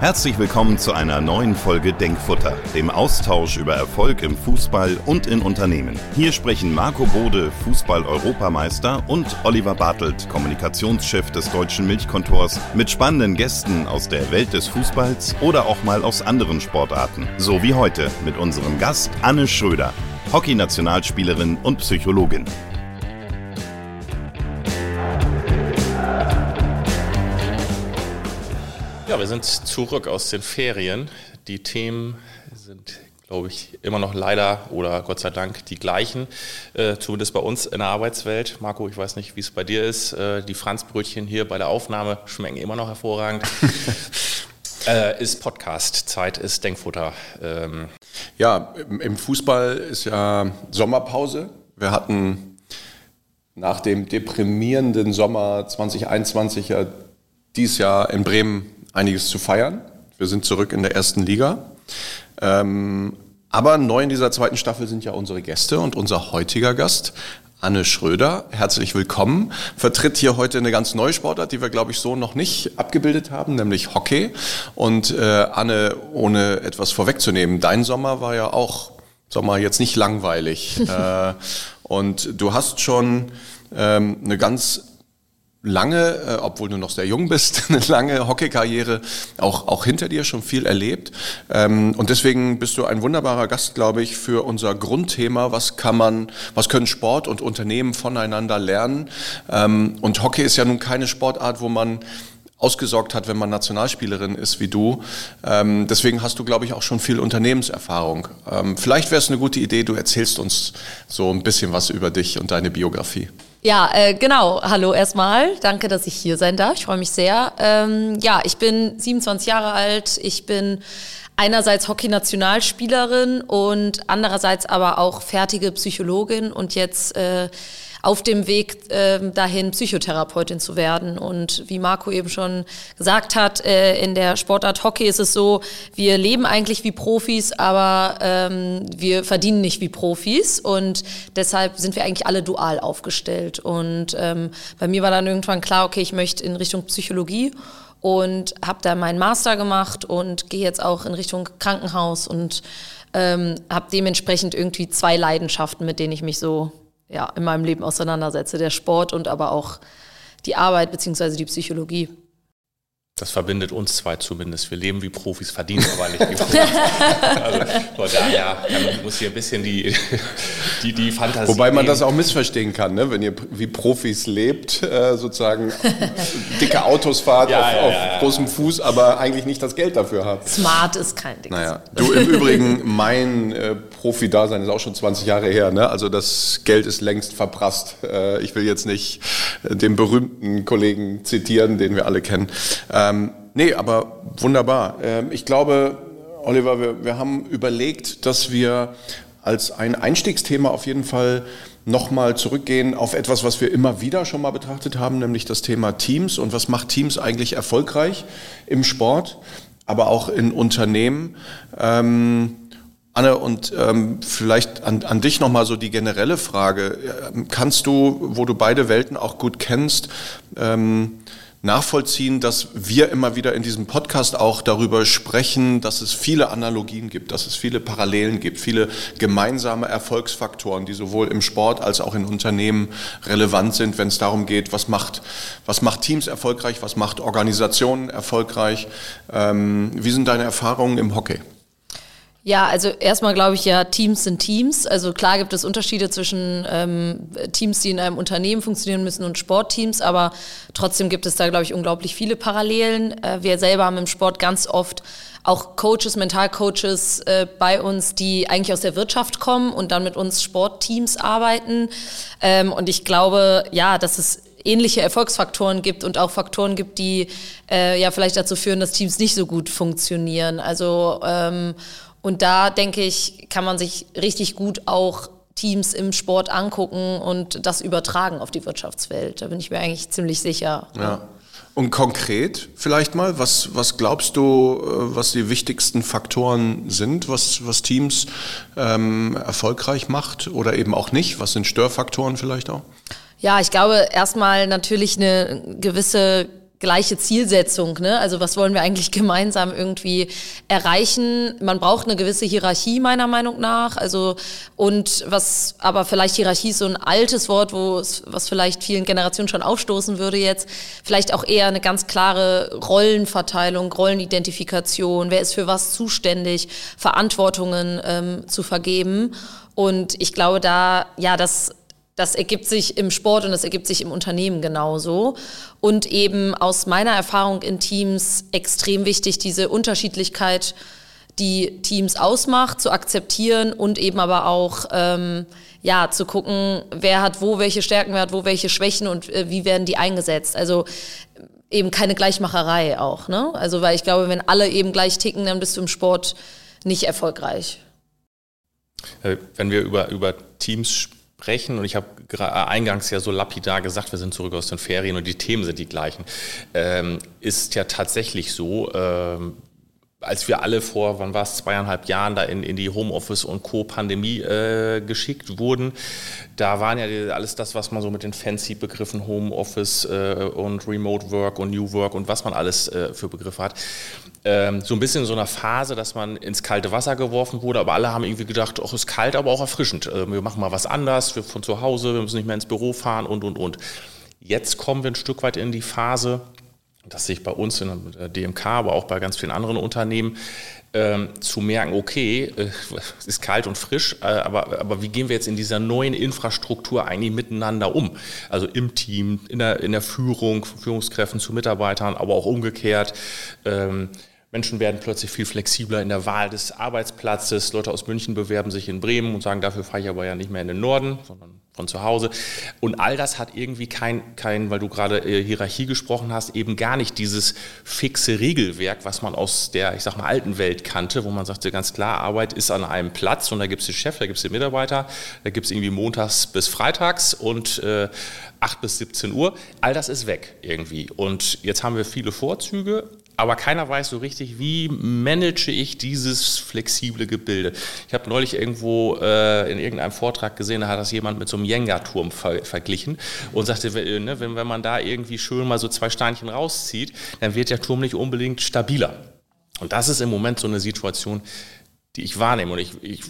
Herzlich willkommen zu einer neuen Folge Denkfutter, dem Austausch über Erfolg im Fußball und in Unternehmen. Hier sprechen Marco Bode, Fußball-Europameister, und Oliver Bartelt, Kommunikationschef des Deutschen Milchkontors, mit spannenden Gästen aus der Welt des Fußballs oder auch mal aus anderen Sportarten. So wie heute mit unserem Gast Anne Schröder, Hockey-Nationalspielerin und Psychologin. Ja, wir sind zurück aus den Ferien. Die Themen sind, glaube ich, immer noch leider oder Gott sei Dank die gleichen, äh, zumindest bei uns in der Arbeitswelt. Marco, ich weiß nicht, wie es bei dir ist. Äh, die Franzbrötchen hier bei der Aufnahme schmecken immer noch hervorragend. äh, ist Podcast, Zeit ist Denkfutter. Ähm. Ja, im Fußball ist ja Sommerpause. Wir hatten nach dem deprimierenden Sommer 2021 ja dieses Jahr in Bremen einiges zu feiern. Wir sind zurück in der ersten Liga. Ähm, aber neu in dieser zweiten Staffel sind ja unsere Gäste und unser heutiger Gast, Anne Schröder. Herzlich willkommen. Vertritt hier heute eine ganz neue Sportart, die wir, glaube ich, so noch nicht abgebildet haben, nämlich Hockey. Und äh, Anne, ohne etwas vorwegzunehmen, dein Sommer war ja auch, Sommer jetzt nicht langweilig. äh, und du hast schon ähm, eine ganz lange, äh, obwohl du noch sehr jung bist, eine lange Hockeykarriere auch, auch hinter dir, schon viel erlebt. Ähm, und deswegen bist du ein wunderbarer Gast, glaube ich, für unser Grundthema, was kann man, was können Sport und Unternehmen voneinander lernen. Ähm, und Hockey ist ja nun keine Sportart, wo man ausgesorgt hat, wenn man Nationalspielerin ist wie du. Ähm, deswegen hast du, glaube ich, auch schon viel Unternehmenserfahrung. Ähm, vielleicht wäre es eine gute Idee, du erzählst uns so ein bisschen was über dich und deine Biografie. Ja, äh, genau. Hallo erstmal. Danke, dass ich hier sein darf. Ich freue mich sehr. Ähm, ja, ich bin 27 Jahre alt. Ich bin einerseits Hockey-Nationalspielerin und andererseits aber auch fertige Psychologin und jetzt äh, auf dem Weg äh, dahin, Psychotherapeutin zu werden. Und wie Marco eben schon gesagt hat, äh, in der Sportart Hockey ist es so, wir leben eigentlich wie Profis, aber ähm, wir verdienen nicht wie Profis. Und deshalb sind wir eigentlich alle dual aufgestellt. Und ähm, bei mir war dann irgendwann klar, okay, ich möchte in Richtung Psychologie und habe da meinen Master gemacht und gehe jetzt auch in Richtung Krankenhaus und ähm, habe dementsprechend irgendwie zwei Leidenschaften, mit denen ich mich so ja, in meinem Leben auseinandersetze. Der Sport und aber auch die Arbeit bzw. die Psychologie. Das verbindet uns zwei zumindest. Wir leben wie Profis, verdienen aber nicht wie Profis. also von daher muss hier ein bisschen die, die, die Fantasie. Wobei man nehmen. das auch missverstehen kann, ne? wenn ihr wie Profis lebt, äh, sozusagen dicke Autos fahrt ja, auf, ja, auf ja, großem Fuß, aber eigentlich nicht das Geld dafür habt. Smart ist kein Ding. Naja. Du im Übrigen, mein äh, Profi-Dasein ist auch schon 20 Jahre her. Ne? Also das Geld ist längst verprasst. Äh, ich will jetzt nicht den berühmten Kollegen zitieren, den wir alle kennen. Äh, ähm, nee, aber wunderbar. Ähm, ich glaube, Oliver, wir, wir haben überlegt, dass wir als ein Einstiegsthema auf jeden Fall nochmal zurückgehen auf etwas, was wir immer wieder schon mal betrachtet haben, nämlich das Thema Teams und was macht Teams eigentlich erfolgreich im Sport, aber auch in Unternehmen. Ähm, Anne, und ähm, vielleicht an, an dich nochmal so die generelle Frage. Kannst du, wo du beide Welten auch gut kennst, ähm, nachvollziehen, dass wir immer wieder in diesem Podcast auch darüber sprechen, dass es viele Analogien gibt, dass es viele Parallelen gibt, viele gemeinsame Erfolgsfaktoren, die sowohl im Sport als auch in Unternehmen relevant sind, wenn es darum geht, was macht, was macht Teams erfolgreich, was macht Organisationen erfolgreich. Ähm, wie sind deine Erfahrungen im Hockey? Ja, also erstmal glaube ich ja, Teams sind Teams. Also klar gibt es Unterschiede zwischen ähm, Teams, die in einem Unternehmen funktionieren müssen und Sportteams, aber trotzdem gibt es da, glaube ich, unglaublich viele Parallelen. Äh, wir selber haben im Sport ganz oft auch Coaches, Mentalcoaches äh, bei uns, die eigentlich aus der Wirtschaft kommen und dann mit uns Sportteams arbeiten. Ähm, und ich glaube, ja, dass es ähnliche Erfolgsfaktoren gibt und auch Faktoren gibt, die äh, ja vielleicht dazu führen, dass Teams nicht so gut funktionieren. Also ähm, und da denke ich, kann man sich richtig gut auch Teams im Sport angucken und das übertragen auf die Wirtschaftswelt. Da bin ich mir eigentlich ziemlich sicher. Ja. Und konkret vielleicht mal, was, was glaubst du, äh, was die wichtigsten Faktoren sind, was, was Teams ähm, erfolgreich macht oder eben auch nicht? Was sind Störfaktoren vielleicht auch? Ja, ich glaube erstmal natürlich eine gewisse gleiche Zielsetzung. Ne? Also was wollen wir eigentlich gemeinsam irgendwie erreichen? Man braucht eine gewisse Hierarchie meiner Meinung nach. Also und was aber vielleicht Hierarchie ist so ein altes Wort, wo es, was vielleicht vielen Generationen schon aufstoßen würde jetzt. Vielleicht auch eher eine ganz klare Rollenverteilung, Rollenidentifikation. Wer ist für was zuständig? Verantwortungen ähm, zu vergeben. Und ich glaube, da ja das das ergibt sich im Sport und das ergibt sich im Unternehmen genauso. Und eben aus meiner Erfahrung in Teams extrem wichtig, diese Unterschiedlichkeit, die Teams ausmacht, zu akzeptieren und eben aber auch ähm, ja zu gucken, wer hat wo welche Stärken, wer hat wo welche Schwächen und äh, wie werden die eingesetzt. Also eben keine Gleichmacherei auch. Ne? Also weil ich glaube, wenn alle eben gleich ticken, dann bist du im Sport nicht erfolgreich. Äh, wenn wir über, über Teams sprechen, sprechen. Und ich habe äh, eingangs ja so lapidar gesagt, wir sind zurück aus den Ferien und die Themen sind die gleichen. Ähm, ist ja tatsächlich so, ähm, als wir alle vor, wann war es, zweieinhalb Jahren da in, in die Homeoffice und Co-Pandemie äh, geschickt wurden, da waren ja alles das, was man so mit den fancy Begriffen Homeoffice äh, und Remote Work und New Work und was man alles äh, für Begriffe hat, ähm, so ein bisschen in so einer Phase, dass man ins kalte Wasser geworfen wurde, aber alle haben irgendwie gedacht, ach, ist kalt, aber auch erfrischend. Äh, wir machen mal was anders, wir von zu Hause, wir müssen nicht mehr ins Büro fahren und, und, und. Jetzt kommen wir ein Stück weit in die Phase, das sehe ich bei uns in der DMK, aber auch bei ganz vielen anderen Unternehmen, ähm, zu merken, okay, äh, es ist kalt und frisch, äh, aber, aber wie gehen wir jetzt in dieser neuen Infrastruktur eigentlich miteinander um? Also im Team, in der, in der Führung, Führungskräften zu Mitarbeitern, aber auch umgekehrt. Ähm, Menschen werden plötzlich viel flexibler in der Wahl des Arbeitsplatzes. Leute aus München bewerben sich in Bremen und sagen, dafür fahre ich aber ja nicht mehr in den Norden, sondern von zu Hause. Und all das hat irgendwie kein, kein weil du gerade äh, Hierarchie gesprochen hast, eben gar nicht dieses fixe Regelwerk, was man aus der, ich sag mal, alten Welt kannte, wo man sagte ganz klar, Arbeit ist an einem Platz und da gibt es den Chef, da gibt es den Mitarbeiter, da gibt es irgendwie montags bis freitags und äh, 8 bis 17 Uhr. All das ist weg irgendwie. Und jetzt haben wir viele Vorzüge, aber keiner weiß so richtig, wie manage ich dieses flexible Gebilde. Ich habe neulich irgendwo äh, in irgendeinem Vortrag gesehen, da hat das jemand mit so einem Jenga-Turm ver verglichen und sagte, ne, wenn, wenn man da irgendwie schön mal so zwei Steinchen rauszieht, dann wird der Turm nicht unbedingt stabiler. Und das ist im Moment so eine Situation, die ich wahrnehme. Und ich, ich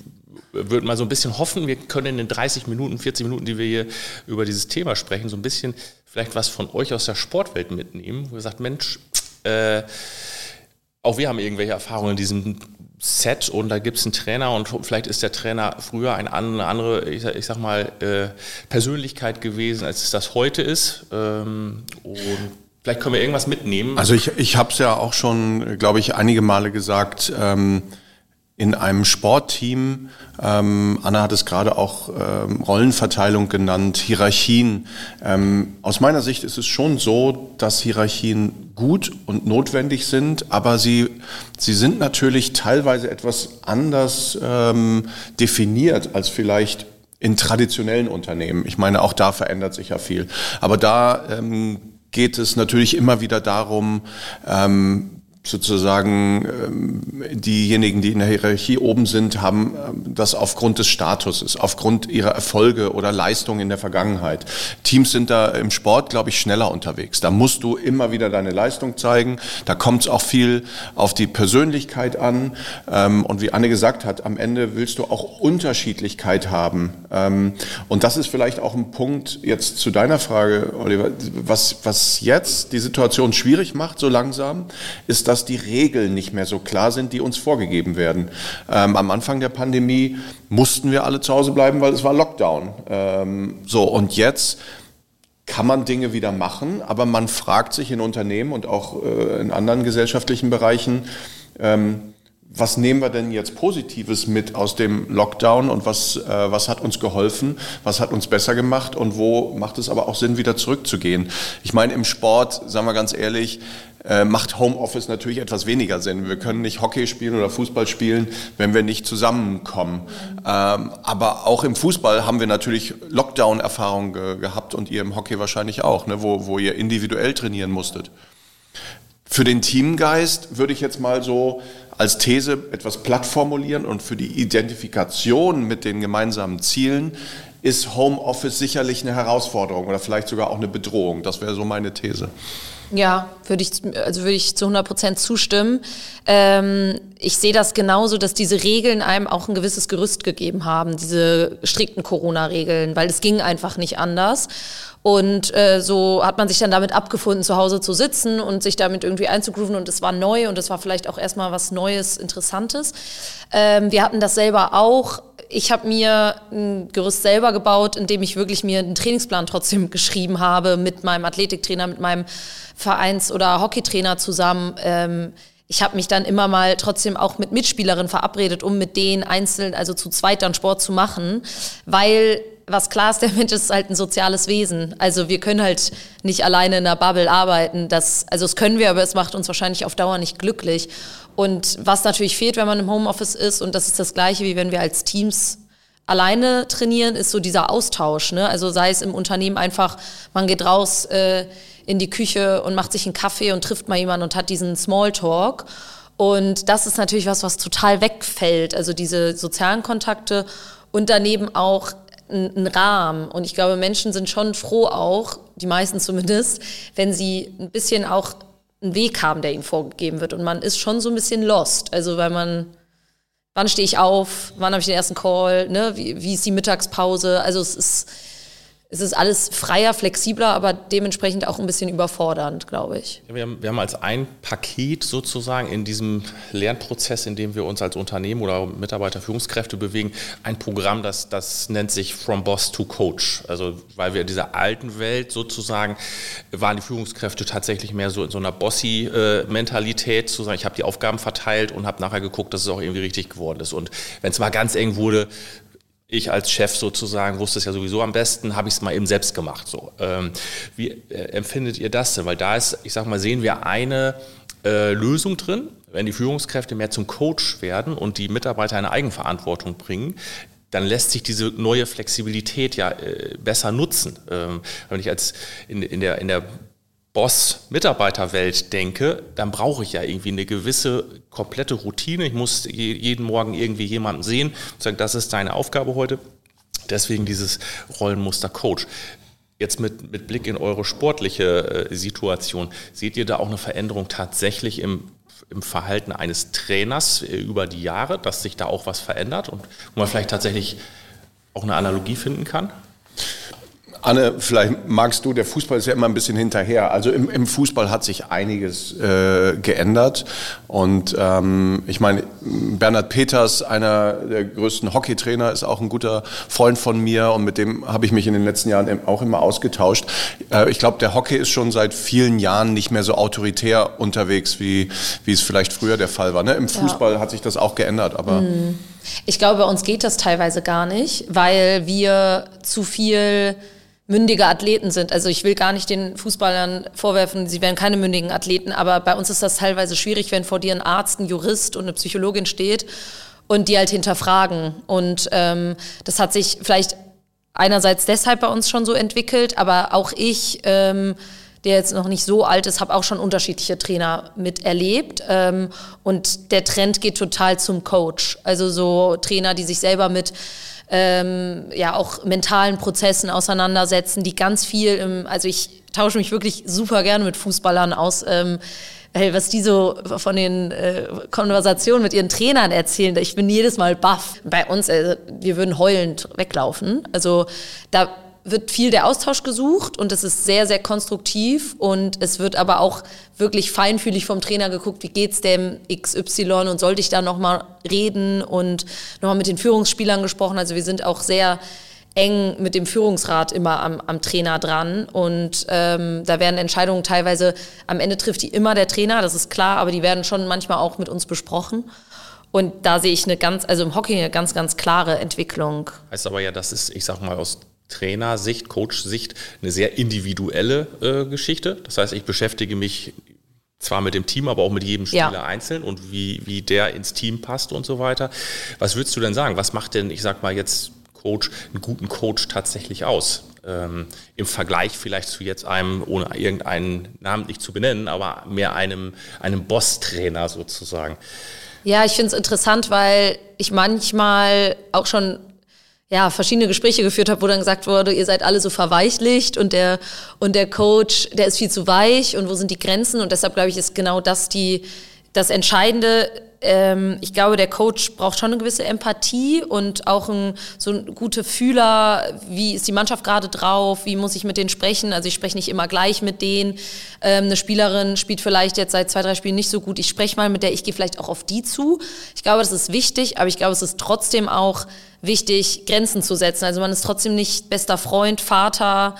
würde mal so ein bisschen hoffen, wir können in den 30 Minuten, 40 Minuten, die wir hier über dieses Thema sprechen, so ein bisschen vielleicht was von euch aus der Sportwelt mitnehmen, wo ihr sagt, Mensch, äh, auch wir haben irgendwelche Erfahrungen in diesem Set und da gibt es einen Trainer und vielleicht ist der Trainer früher eine andere, ich sag, ich sag mal, äh, Persönlichkeit gewesen, als es das heute ist. Ähm, und vielleicht können wir irgendwas mitnehmen. Also ich, ich habe es ja auch schon, glaube ich, einige Male gesagt, ähm, in einem Sportteam, ähm, Anna hat es gerade auch ähm, Rollenverteilung genannt, Hierarchien. Ähm, aus meiner Sicht ist es schon so, dass Hierarchien gut und notwendig sind, aber sie, sie sind natürlich teilweise etwas anders ähm, definiert als vielleicht in traditionellen Unternehmen. Ich meine, auch da verändert sich ja viel. Aber da ähm, geht es natürlich immer wieder darum, ähm, sozusagen ähm, diejenigen, die in der Hierarchie oben sind, haben ähm, das aufgrund des Statuses, aufgrund ihrer Erfolge oder Leistungen in der Vergangenheit. Teams sind da im Sport, glaube ich, schneller unterwegs. Da musst du immer wieder deine Leistung zeigen. Da kommt es auch viel auf die Persönlichkeit an. Ähm, und wie Anne gesagt hat, am Ende willst du auch Unterschiedlichkeit haben. Und das ist vielleicht auch ein Punkt jetzt zu deiner Frage, Oliver, was, was jetzt die Situation schwierig macht, so langsam, ist, dass die Regeln nicht mehr so klar sind, die uns vorgegeben werden. Ähm, am Anfang der Pandemie mussten wir alle zu Hause bleiben, weil es war Lockdown. Ähm, so, und jetzt kann man Dinge wieder machen, aber man fragt sich in Unternehmen und auch äh, in anderen gesellschaftlichen Bereichen, ähm, was nehmen wir denn jetzt Positives mit aus dem Lockdown und was, äh, was hat uns geholfen, was hat uns besser gemacht und wo macht es aber auch Sinn, wieder zurückzugehen? Ich meine, im Sport, sagen wir ganz ehrlich, äh, macht Homeoffice natürlich etwas weniger Sinn. Wir können nicht Hockey spielen oder Fußball spielen, wenn wir nicht zusammenkommen. Ähm, aber auch im Fußball haben wir natürlich Lockdown-Erfahrungen ge gehabt und ihr im Hockey wahrscheinlich auch, ne, wo, wo ihr individuell trainieren musstet. Für den Teamgeist würde ich jetzt mal so als These etwas platt formulieren und für die Identifikation mit den gemeinsamen Zielen ist Homeoffice sicherlich eine Herausforderung oder vielleicht sogar auch eine Bedrohung. Das wäre so meine These. Ja, würde ich, also würde ich zu 100 Prozent zustimmen. Ähm, ich sehe das genauso, dass diese Regeln einem auch ein gewisses Gerüst gegeben haben, diese strikten Corona-Regeln, weil es ging einfach nicht anders. Und äh, so hat man sich dann damit abgefunden, zu Hause zu sitzen und sich damit irgendwie einzugrooven. Und es war neu und es war vielleicht auch erstmal was Neues, Interessantes. Ähm, wir hatten das selber auch. Ich habe mir ein Gerüst selber gebaut, indem ich wirklich mir einen Trainingsplan trotzdem geschrieben habe mit meinem Athletiktrainer, mit meinem Vereins- oder Hockeytrainer zusammen. Ähm, ich habe mich dann immer mal trotzdem auch mit Mitspielerinnen verabredet, um mit denen einzeln, also zu zweit dann Sport zu machen, weil was klar ist, der Mensch ist halt ein soziales Wesen. Also wir können halt nicht alleine in einer Bubble arbeiten. Das, also das können wir, aber es macht uns wahrscheinlich auf Dauer nicht glücklich. Und was natürlich fehlt, wenn man im Homeoffice ist, und das ist das Gleiche, wie wenn wir als Teams alleine trainieren, ist so dieser Austausch. Ne? Also sei es im Unternehmen einfach, man geht raus äh, in die Küche und macht sich einen Kaffee und trifft mal jemanden und hat diesen Smalltalk. Und das ist natürlich was, was total wegfällt. Also diese sozialen Kontakte und daneben auch ein Rahmen. Und ich glaube, Menschen sind schon froh auch, die meisten zumindest, wenn sie ein bisschen auch einen Weg haben, der ihnen vorgegeben wird. Und man ist schon so ein bisschen lost. Also weil man, wann stehe ich auf, wann habe ich den ersten Call, ne? wie, wie ist die Mittagspause? Also es ist es ist alles freier, flexibler, aber dementsprechend auch ein bisschen überfordernd, glaube ich. Ja, wir, haben, wir haben als ein Paket sozusagen in diesem Lernprozess, in dem wir uns als Unternehmen oder Mitarbeiter, Führungskräfte bewegen, ein Programm, das, das nennt sich From Boss to Coach. Also weil wir in dieser alten Welt sozusagen waren die Führungskräfte tatsächlich mehr so in so einer Bossy-Mentalität, zu sagen, ich habe die Aufgaben verteilt und habe nachher geguckt, dass es auch irgendwie richtig geworden ist. Und wenn es mal ganz eng wurde, ich als Chef sozusagen wusste es ja sowieso am besten, habe ich es mal eben selbst gemacht. So, ähm, wie äh, empfindet ihr das denn? Weil da ist, ich sag mal, sehen wir eine äh, Lösung drin, wenn die Führungskräfte mehr zum Coach werden und die Mitarbeiter eine Eigenverantwortung bringen, dann lässt sich diese neue Flexibilität ja äh, besser nutzen. Ähm, wenn ich als in, in, der, in der Boss-Mitarbeiterwelt denke, dann brauche ich ja irgendwie eine gewisse komplette Routine. Ich muss jeden Morgen irgendwie jemanden sehen und sagen, das ist deine Aufgabe heute. Deswegen dieses Rollenmuster Coach. Jetzt mit, mit Blick in eure sportliche äh, Situation, seht ihr da auch eine Veränderung tatsächlich im, im Verhalten eines Trainers äh, über die Jahre, dass sich da auch was verändert und wo man vielleicht tatsächlich auch eine Analogie finden kann? Anne, vielleicht magst du, der Fußball ist ja immer ein bisschen hinterher. Also im, im Fußball hat sich einiges äh, geändert. Und ähm, ich meine, Bernhard Peters, einer der größten Hockeytrainer, ist auch ein guter Freund von mir und mit dem habe ich mich in den letzten Jahren auch immer ausgetauscht. Äh, ich glaube, der Hockey ist schon seit vielen Jahren nicht mehr so autoritär unterwegs, wie, wie es vielleicht früher der Fall war. Ne? Im Fußball ja. hat sich das auch geändert, aber. Mhm. Ich glaube, bei uns geht das teilweise gar nicht, weil wir zu viel mündige Athleten sind. Also ich will gar nicht den Fußballern vorwerfen, sie wären keine mündigen Athleten, aber bei uns ist das teilweise schwierig, wenn vor dir ein Arzt, ein Jurist und eine Psychologin steht und die halt hinterfragen. Und ähm, das hat sich vielleicht einerseits deshalb bei uns schon so entwickelt, aber auch ich, ähm, der jetzt noch nicht so alt ist, habe auch schon unterschiedliche Trainer miterlebt. Ähm, und der Trend geht total zum Coach. Also so Trainer, die sich selber mit ähm, ja auch mentalen Prozessen auseinandersetzen, die ganz viel im, also ich tausche mich wirklich super gerne mit Fußballern aus. Ähm, was die so von den äh, Konversationen mit ihren Trainern erzählen, ich bin jedes Mal baff. Bei uns, äh, wir würden heulend weglaufen. Also da wird viel der Austausch gesucht und es ist sehr, sehr konstruktiv und es wird aber auch wirklich feinfühlig vom Trainer geguckt, wie geht's dem XY und sollte ich da nochmal reden und nochmal mit den Führungsspielern gesprochen. Also wir sind auch sehr eng mit dem Führungsrat immer am, am Trainer dran und ähm, da werden Entscheidungen teilweise, am Ende trifft die immer der Trainer, das ist klar, aber die werden schon manchmal auch mit uns besprochen. Und da sehe ich eine ganz, also im Hockey eine ganz, ganz klare Entwicklung. Heißt aber ja, das ist, ich sag mal, aus Trainersicht, Coach-Sicht eine sehr individuelle äh, Geschichte. Das heißt, ich beschäftige mich zwar mit dem Team, aber auch mit jedem Spieler ja. einzeln und wie, wie der ins Team passt und so weiter. Was würdest du denn sagen? Was macht denn, ich sag mal jetzt Coach, einen guten Coach tatsächlich aus? Ähm, Im Vergleich vielleicht zu jetzt einem, ohne irgendeinen namentlich zu benennen, aber mehr einem, einem Boss-Trainer sozusagen. Ja, ich finde es interessant, weil ich manchmal auch schon ja, verschiedene Gespräche geführt habe, wo dann gesagt wurde, ihr seid alle so verweichlicht und der, und der Coach, der ist viel zu weich und wo sind die Grenzen? Und deshalb glaube ich, ist genau das die, das Entscheidende, ähm, ich glaube, der Coach braucht schon eine gewisse Empathie und auch ein, so ein gute Fühler, wie ist die Mannschaft gerade drauf, wie muss ich mit denen sprechen. Also ich spreche nicht immer gleich mit denen. Ähm, eine Spielerin spielt vielleicht jetzt seit zwei, drei Spielen nicht so gut. Ich spreche mal mit der, ich gehe vielleicht auch auf die zu. Ich glaube, das ist wichtig, aber ich glaube, es ist trotzdem auch wichtig, Grenzen zu setzen. Also man ist trotzdem nicht bester Freund, Vater,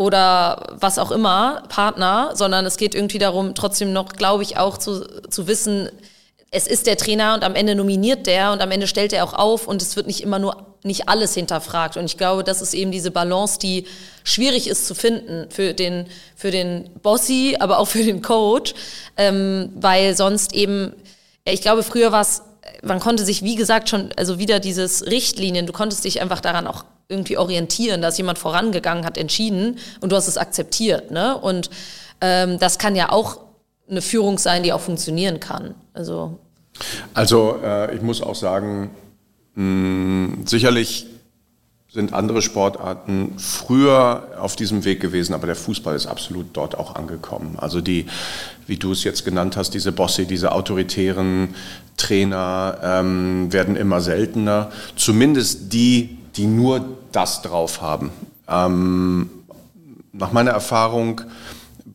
oder was auch immer, Partner, sondern es geht irgendwie darum, trotzdem noch, glaube ich, auch zu, zu wissen, es ist der Trainer und am Ende nominiert der und am Ende stellt er auch auf und es wird nicht immer nur nicht alles hinterfragt. Und ich glaube, das ist eben diese Balance, die schwierig ist zu finden für den, für den Bossy, aber auch für den Coach, ähm, weil sonst eben, ich glaube, früher war es, man konnte sich, wie gesagt, schon, also wieder dieses Richtlinien, du konntest dich einfach daran auch irgendwie orientieren, dass jemand vorangegangen hat, entschieden und du hast es akzeptiert. Ne? Und ähm, das kann ja auch eine Führung sein, die auch funktionieren kann. Also, also äh, ich muss auch sagen, mh, sicherlich sind andere Sportarten früher auf diesem Weg gewesen, aber der Fußball ist absolut dort auch angekommen. Also die, wie du es jetzt genannt hast, diese Bosse, diese autoritären Trainer ähm, werden immer seltener. Zumindest die, die nur das drauf haben. Ähm, nach meiner Erfahrung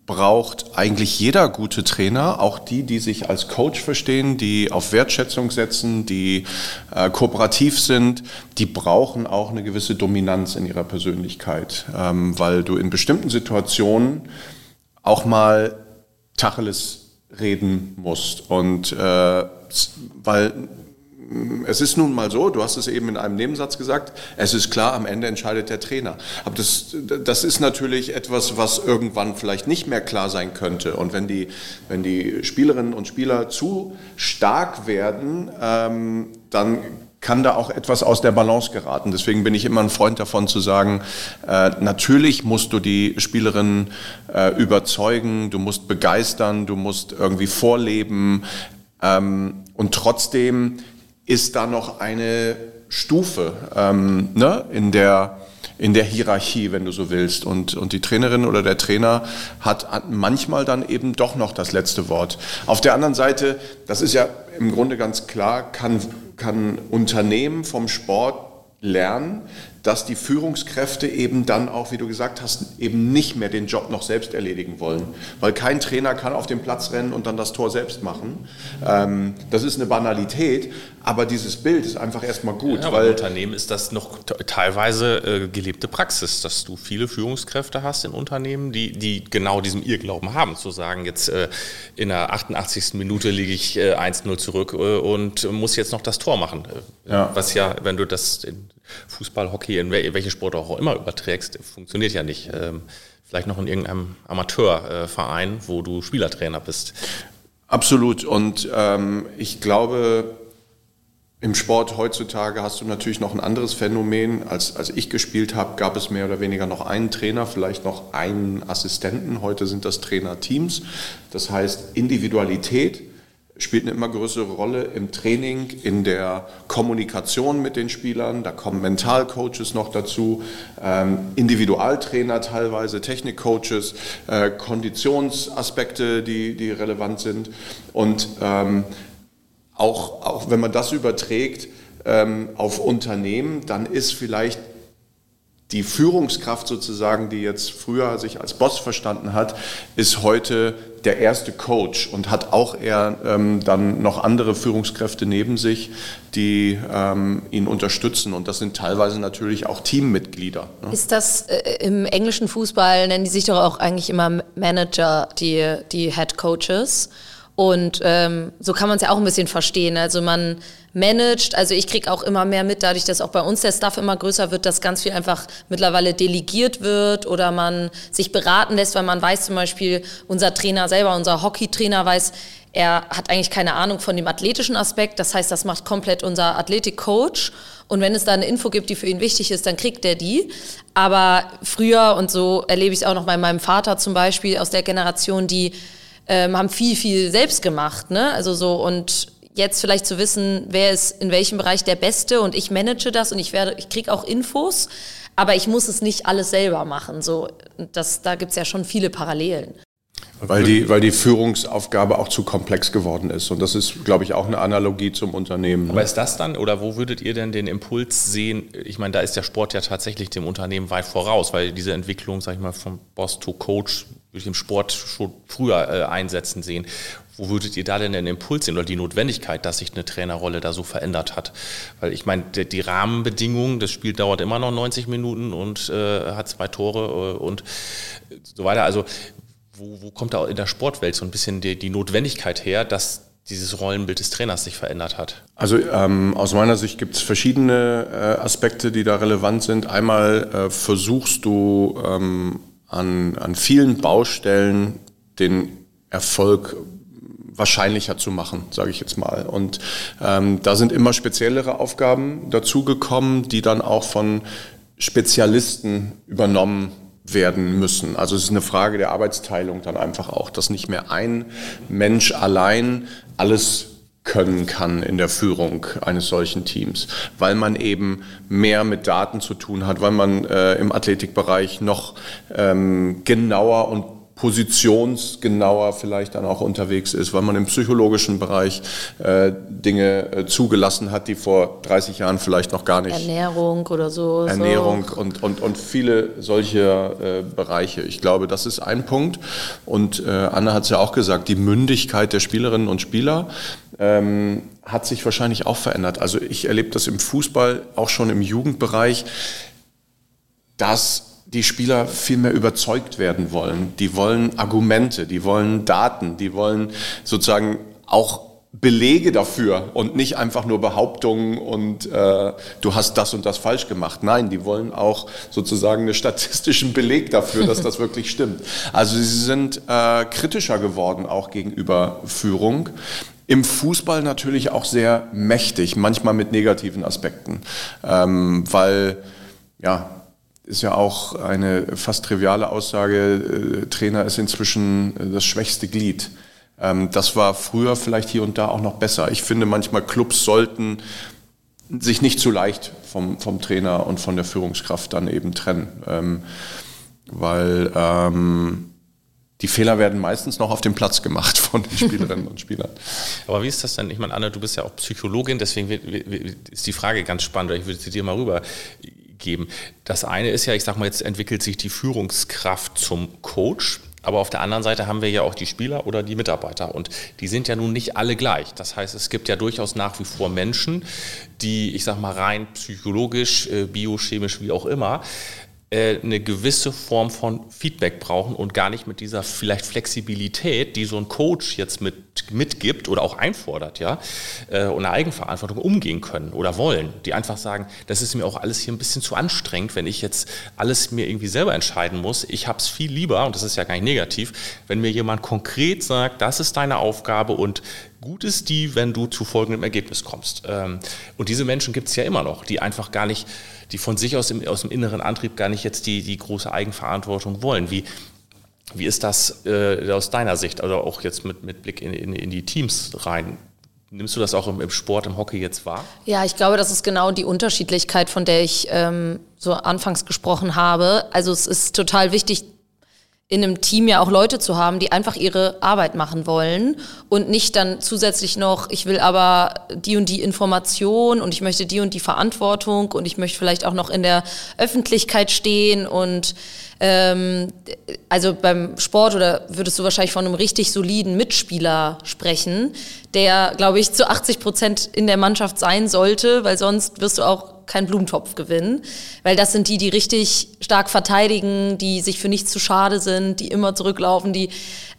braucht eigentlich jeder gute Trainer, auch die, die sich als Coach verstehen, die auf Wertschätzung setzen, die äh, kooperativ sind, die brauchen auch eine gewisse Dominanz in ihrer Persönlichkeit, ähm, weil du in bestimmten Situationen auch mal Tacheles reden musst. Und äh, weil es ist nun mal so, du hast es eben in einem Nebensatz gesagt, es ist klar, am Ende entscheidet der Trainer. Aber das, das ist natürlich etwas, was irgendwann vielleicht nicht mehr klar sein könnte. Und wenn die, wenn die Spielerinnen und Spieler zu stark werden, ähm, dann kann da auch etwas aus der Balance geraten. Deswegen bin ich immer ein Freund davon zu sagen, äh, natürlich musst du die Spielerinnen äh, überzeugen, du musst begeistern, du musst irgendwie vorleben. Ähm, und trotzdem ist da noch eine Stufe ähm, ne, in, der, in der Hierarchie, wenn du so willst. Und, und die Trainerin oder der Trainer hat, manchmal dann eben doch noch das letzte Wort. Auf der anderen Seite, das ist ja im Grunde ganz klar, kann, kann Unternehmen vom Sport lernen, dass die Führungskräfte eben dann auch, wie du gesagt hast, eben nicht mehr den Job noch selbst erledigen wollen. Weil kein Trainer kann auf den Platz rennen und dann das Tor selbst machen. Ähm, das ist eine Banalität, aber dieses Bild ist einfach erstmal gut. Ja, weil Unternehmen ist das noch teilweise äh, gelebte Praxis, dass du viele Führungskräfte hast in Unternehmen, die, die genau diesen Irrglauben haben, zu sagen, jetzt äh, in der 88. Minute liege ich äh, 1-0 zurück äh, und muss jetzt noch das Tor machen. Äh, ja. Was ja, wenn du das in Fußball, Hockey, in welche Sport auch immer überträgst, funktioniert ja nicht. Ähm, vielleicht noch in irgendeinem Amateurverein, wo du Spielertrainer bist. Absolut. Und ähm, ich glaube, im Sport heutzutage hast du natürlich noch ein anderes Phänomen. Als, als ich gespielt habe, gab es mehr oder weniger noch einen Trainer, vielleicht noch einen Assistenten. Heute sind das Trainerteams. Das heißt, Individualität spielt eine immer größere Rolle im Training, in der Kommunikation mit den Spielern. Da kommen Mentalcoaches noch dazu, ähm, Individualtrainer teilweise, Technikcoaches, äh, Konditionsaspekte, die, die relevant sind. Und ähm, auch, auch wenn man das überträgt ähm, auf Unternehmen, dann ist vielleicht die Führungskraft sozusagen, die jetzt früher sich als Boss verstanden hat, ist heute der erste Coach und hat auch eher ähm, dann noch andere Führungskräfte neben sich, die ähm, ihn unterstützen. Und das sind teilweise natürlich auch Teammitglieder. Ne? Ist das äh, im englischen Fußball, nennen die sich doch auch eigentlich immer Manager, die, die Head Coaches? Und ähm, so kann man es ja auch ein bisschen verstehen. Also man managt, also ich kriege auch immer mehr mit, dadurch, dass auch bei uns der Staff immer größer wird, dass ganz viel einfach mittlerweile delegiert wird oder man sich beraten lässt, weil man weiß zum Beispiel, unser Trainer selber, unser Hockeytrainer weiß, er hat eigentlich keine Ahnung von dem athletischen Aspekt. Das heißt, das macht komplett unser Athletik-Coach. Und wenn es da eine Info gibt, die für ihn wichtig ist, dann kriegt er die. Aber früher, und so erlebe ich es auch noch bei meinem Vater zum Beispiel aus der Generation, die ähm, haben viel, viel selbst gemacht. Ne? Also so und jetzt vielleicht zu wissen, wer ist in welchem Bereich der Beste und ich manage das und ich werde, ich kriege auch Infos, aber ich muss es nicht alles selber machen. So, das, da gibt es ja schon viele Parallelen. Weil die, weil die Führungsaufgabe auch zu komplex geworden ist. Und das ist, glaube ich, auch eine Analogie zum Unternehmen. Aber ist das dann, oder wo würdet ihr denn den Impuls sehen? Ich meine, da ist der Sport ja tatsächlich dem Unternehmen weit voraus, weil diese Entwicklung, sag ich mal, vom Boss to Coach durch den Sport schon früher äh, einsetzen sehen. Wo würdet ihr da denn den Impuls sehen oder die Notwendigkeit, dass sich eine Trainerrolle da so verändert hat? Weil ich meine, die, die Rahmenbedingungen, das Spiel dauert immer noch 90 Minuten und äh, hat zwei Tore äh, und so weiter. Also wo, wo kommt da in der Sportwelt so ein bisschen die, die Notwendigkeit her, dass dieses Rollenbild des Trainers sich verändert hat? Also ähm, aus meiner Sicht gibt es verschiedene äh, Aspekte, die da relevant sind. Einmal äh, versuchst du ähm, an, an vielen Baustellen den Erfolg wahrscheinlicher zu machen, sage ich jetzt mal. Und ähm, da sind immer speziellere Aufgaben dazugekommen, die dann auch von Spezialisten übernommen werden müssen. Also es ist eine Frage der Arbeitsteilung dann einfach auch, dass nicht mehr ein Mensch allein alles können kann in der Führung eines solchen Teams, weil man eben mehr mit Daten zu tun hat, weil man äh, im Athletikbereich noch ähm, genauer und positionsgenauer vielleicht dann auch unterwegs ist, weil man im psychologischen Bereich äh, Dinge äh, zugelassen hat, die vor 30 Jahren vielleicht noch gar nicht. Ernährung oder so. Ernährung so. Und, und, und viele solche äh, Bereiche. Ich glaube, das ist ein Punkt. Und äh, Anna hat es ja auch gesagt, die Mündigkeit der Spielerinnen und Spieler ähm, hat sich wahrscheinlich auch verändert. Also ich erlebe das im Fußball, auch schon im Jugendbereich, dass die Spieler viel mehr überzeugt werden wollen. Die wollen Argumente, die wollen Daten, die wollen sozusagen auch Belege dafür und nicht einfach nur Behauptungen und äh, du hast das und das falsch gemacht. Nein, die wollen auch sozusagen einen statistischen Beleg dafür, dass das wirklich stimmt. Also sie sind äh, kritischer geworden auch gegenüber Führung. Im Fußball natürlich auch sehr mächtig, manchmal mit negativen Aspekten, ähm, weil ja ist ja auch eine fast triviale Aussage, äh, Trainer ist inzwischen äh, das schwächste Glied. Ähm, das war früher vielleicht hier und da auch noch besser. Ich finde manchmal Clubs sollten sich nicht zu leicht vom, vom Trainer und von der Führungskraft dann eben trennen. Ähm, weil ähm, die Fehler werden meistens noch auf dem Platz gemacht von den Spielerinnen und Spielern. Aber wie ist das denn? Ich meine, Anna, du bist ja auch Psychologin, deswegen ist die Frage ganz spannend. Ich würde sie dir mal rüber geben. Das eine ist ja, ich sag mal, jetzt entwickelt sich die Führungskraft zum Coach. Aber auf der anderen Seite haben wir ja auch die Spieler oder die Mitarbeiter. Und die sind ja nun nicht alle gleich. Das heißt, es gibt ja durchaus nach wie vor Menschen, die, ich sag mal, rein psychologisch, äh, biochemisch, wie auch immer, eine gewisse Form von Feedback brauchen und gar nicht mit dieser vielleicht Flexibilität, die so ein Coach jetzt mit, mitgibt oder auch einfordert, ja, äh, und eine Eigenverantwortung umgehen können oder wollen, die einfach sagen, das ist mir auch alles hier ein bisschen zu anstrengend, wenn ich jetzt alles mir irgendwie selber entscheiden muss. Ich habe es viel lieber, und das ist ja gar nicht negativ, wenn mir jemand konkret sagt, das ist deine Aufgabe und gut ist die, wenn du zu folgendem Ergebnis kommst. Ähm, und diese Menschen gibt es ja immer noch, die einfach gar nicht die von sich aus, im, aus dem inneren Antrieb gar nicht jetzt die, die große Eigenverantwortung wollen. Wie, wie ist das äh, aus deiner Sicht, also auch jetzt mit, mit Blick in, in, in die Teams rein? Nimmst du das auch im, im, Sport, im Hockey jetzt wahr? Ja, ich glaube, das ist genau die Unterschiedlichkeit, von der ich ähm, so anfangs gesprochen habe. Also es ist total wichtig, in einem Team ja auch Leute zu haben, die einfach ihre Arbeit machen wollen und nicht dann zusätzlich noch, ich will aber die und die Information und ich möchte die und die Verantwortung und ich möchte vielleicht auch noch in der Öffentlichkeit stehen und ähm, also beim Sport oder würdest du wahrscheinlich von einem richtig soliden Mitspieler sprechen, der, glaube ich, zu 80 Prozent in der Mannschaft sein sollte, weil sonst wirst du auch keinen Blumentopf gewinnen, weil das sind die, die richtig stark verteidigen, die sich für nichts zu schade sind, die immer zurücklaufen, die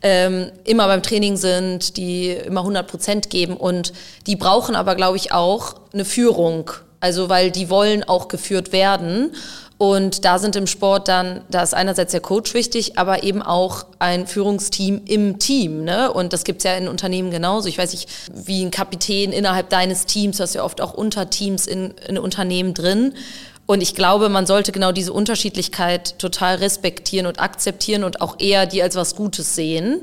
ähm, immer beim Training sind, die immer 100 Prozent geben. Und die brauchen aber, glaube ich, auch eine Führung, also weil die wollen auch geführt werden und da sind im Sport dann, da ist einerseits der Coach wichtig, aber eben auch ein Führungsteam im Team. Ne? Und das gibt's ja in Unternehmen genauso. Ich weiß nicht, wie ein Kapitän innerhalb deines Teams, du hast ja oft auch Unterteams in, in Unternehmen drin. Und ich glaube, man sollte genau diese Unterschiedlichkeit total respektieren und akzeptieren und auch eher die als was Gutes sehen.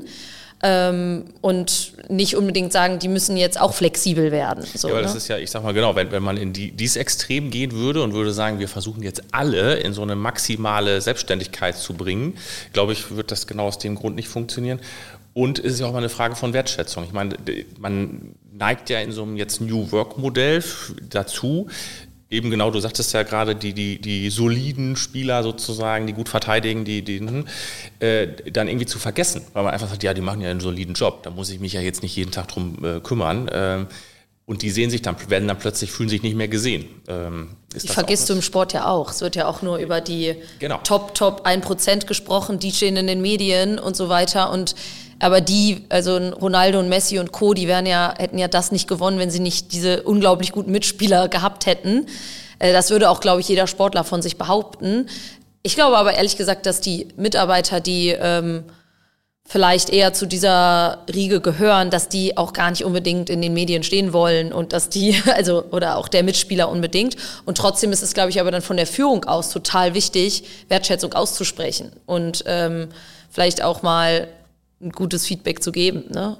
Ähm, und nicht unbedingt sagen, die müssen jetzt auch flexibel werden. So, ja, aber ne? das ist ja, ich sag mal genau, wenn, wenn man in die, dieses Extrem gehen würde und würde sagen, wir versuchen jetzt alle in so eine maximale Selbstständigkeit zu bringen, glaube ich, wird das genau aus dem Grund nicht funktionieren. Und es ist ja auch mal eine Frage von Wertschätzung. Ich meine, man neigt ja in so einem jetzt New Work Modell dazu, eben genau, du sagtest ja gerade, die, die, die soliden Spieler sozusagen, die gut verteidigen, die, die hm, äh, dann irgendwie zu vergessen, weil man einfach sagt, ja, die machen ja einen soliden Job, da muss ich mich ja jetzt nicht jeden Tag drum äh, kümmern. Ähm, und die sehen sich dann, werden dann plötzlich, fühlen sich nicht mehr gesehen. Ähm, die vergisst du im Sport ja auch. Es wird ja auch nur über die genau. Top, Top 1% gesprochen, die stehen in den Medien und so weiter. Und aber die, also Ronaldo und Messi und Co., die wären ja, hätten ja das nicht gewonnen, wenn sie nicht diese unglaublich guten Mitspieler gehabt hätten. Äh, das würde auch, glaube ich, jeder Sportler von sich behaupten. Ich glaube aber ehrlich gesagt, dass die Mitarbeiter, die ähm, vielleicht eher zu dieser Riege gehören, dass die auch gar nicht unbedingt in den Medien stehen wollen und dass die, also, oder auch der Mitspieler unbedingt. Und trotzdem ist es, glaube ich, aber dann von der Führung aus total wichtig, Wertschätzung auszusprechen und ähm, vielleicht auch mal ein gutes Feedback zu geben. Ne?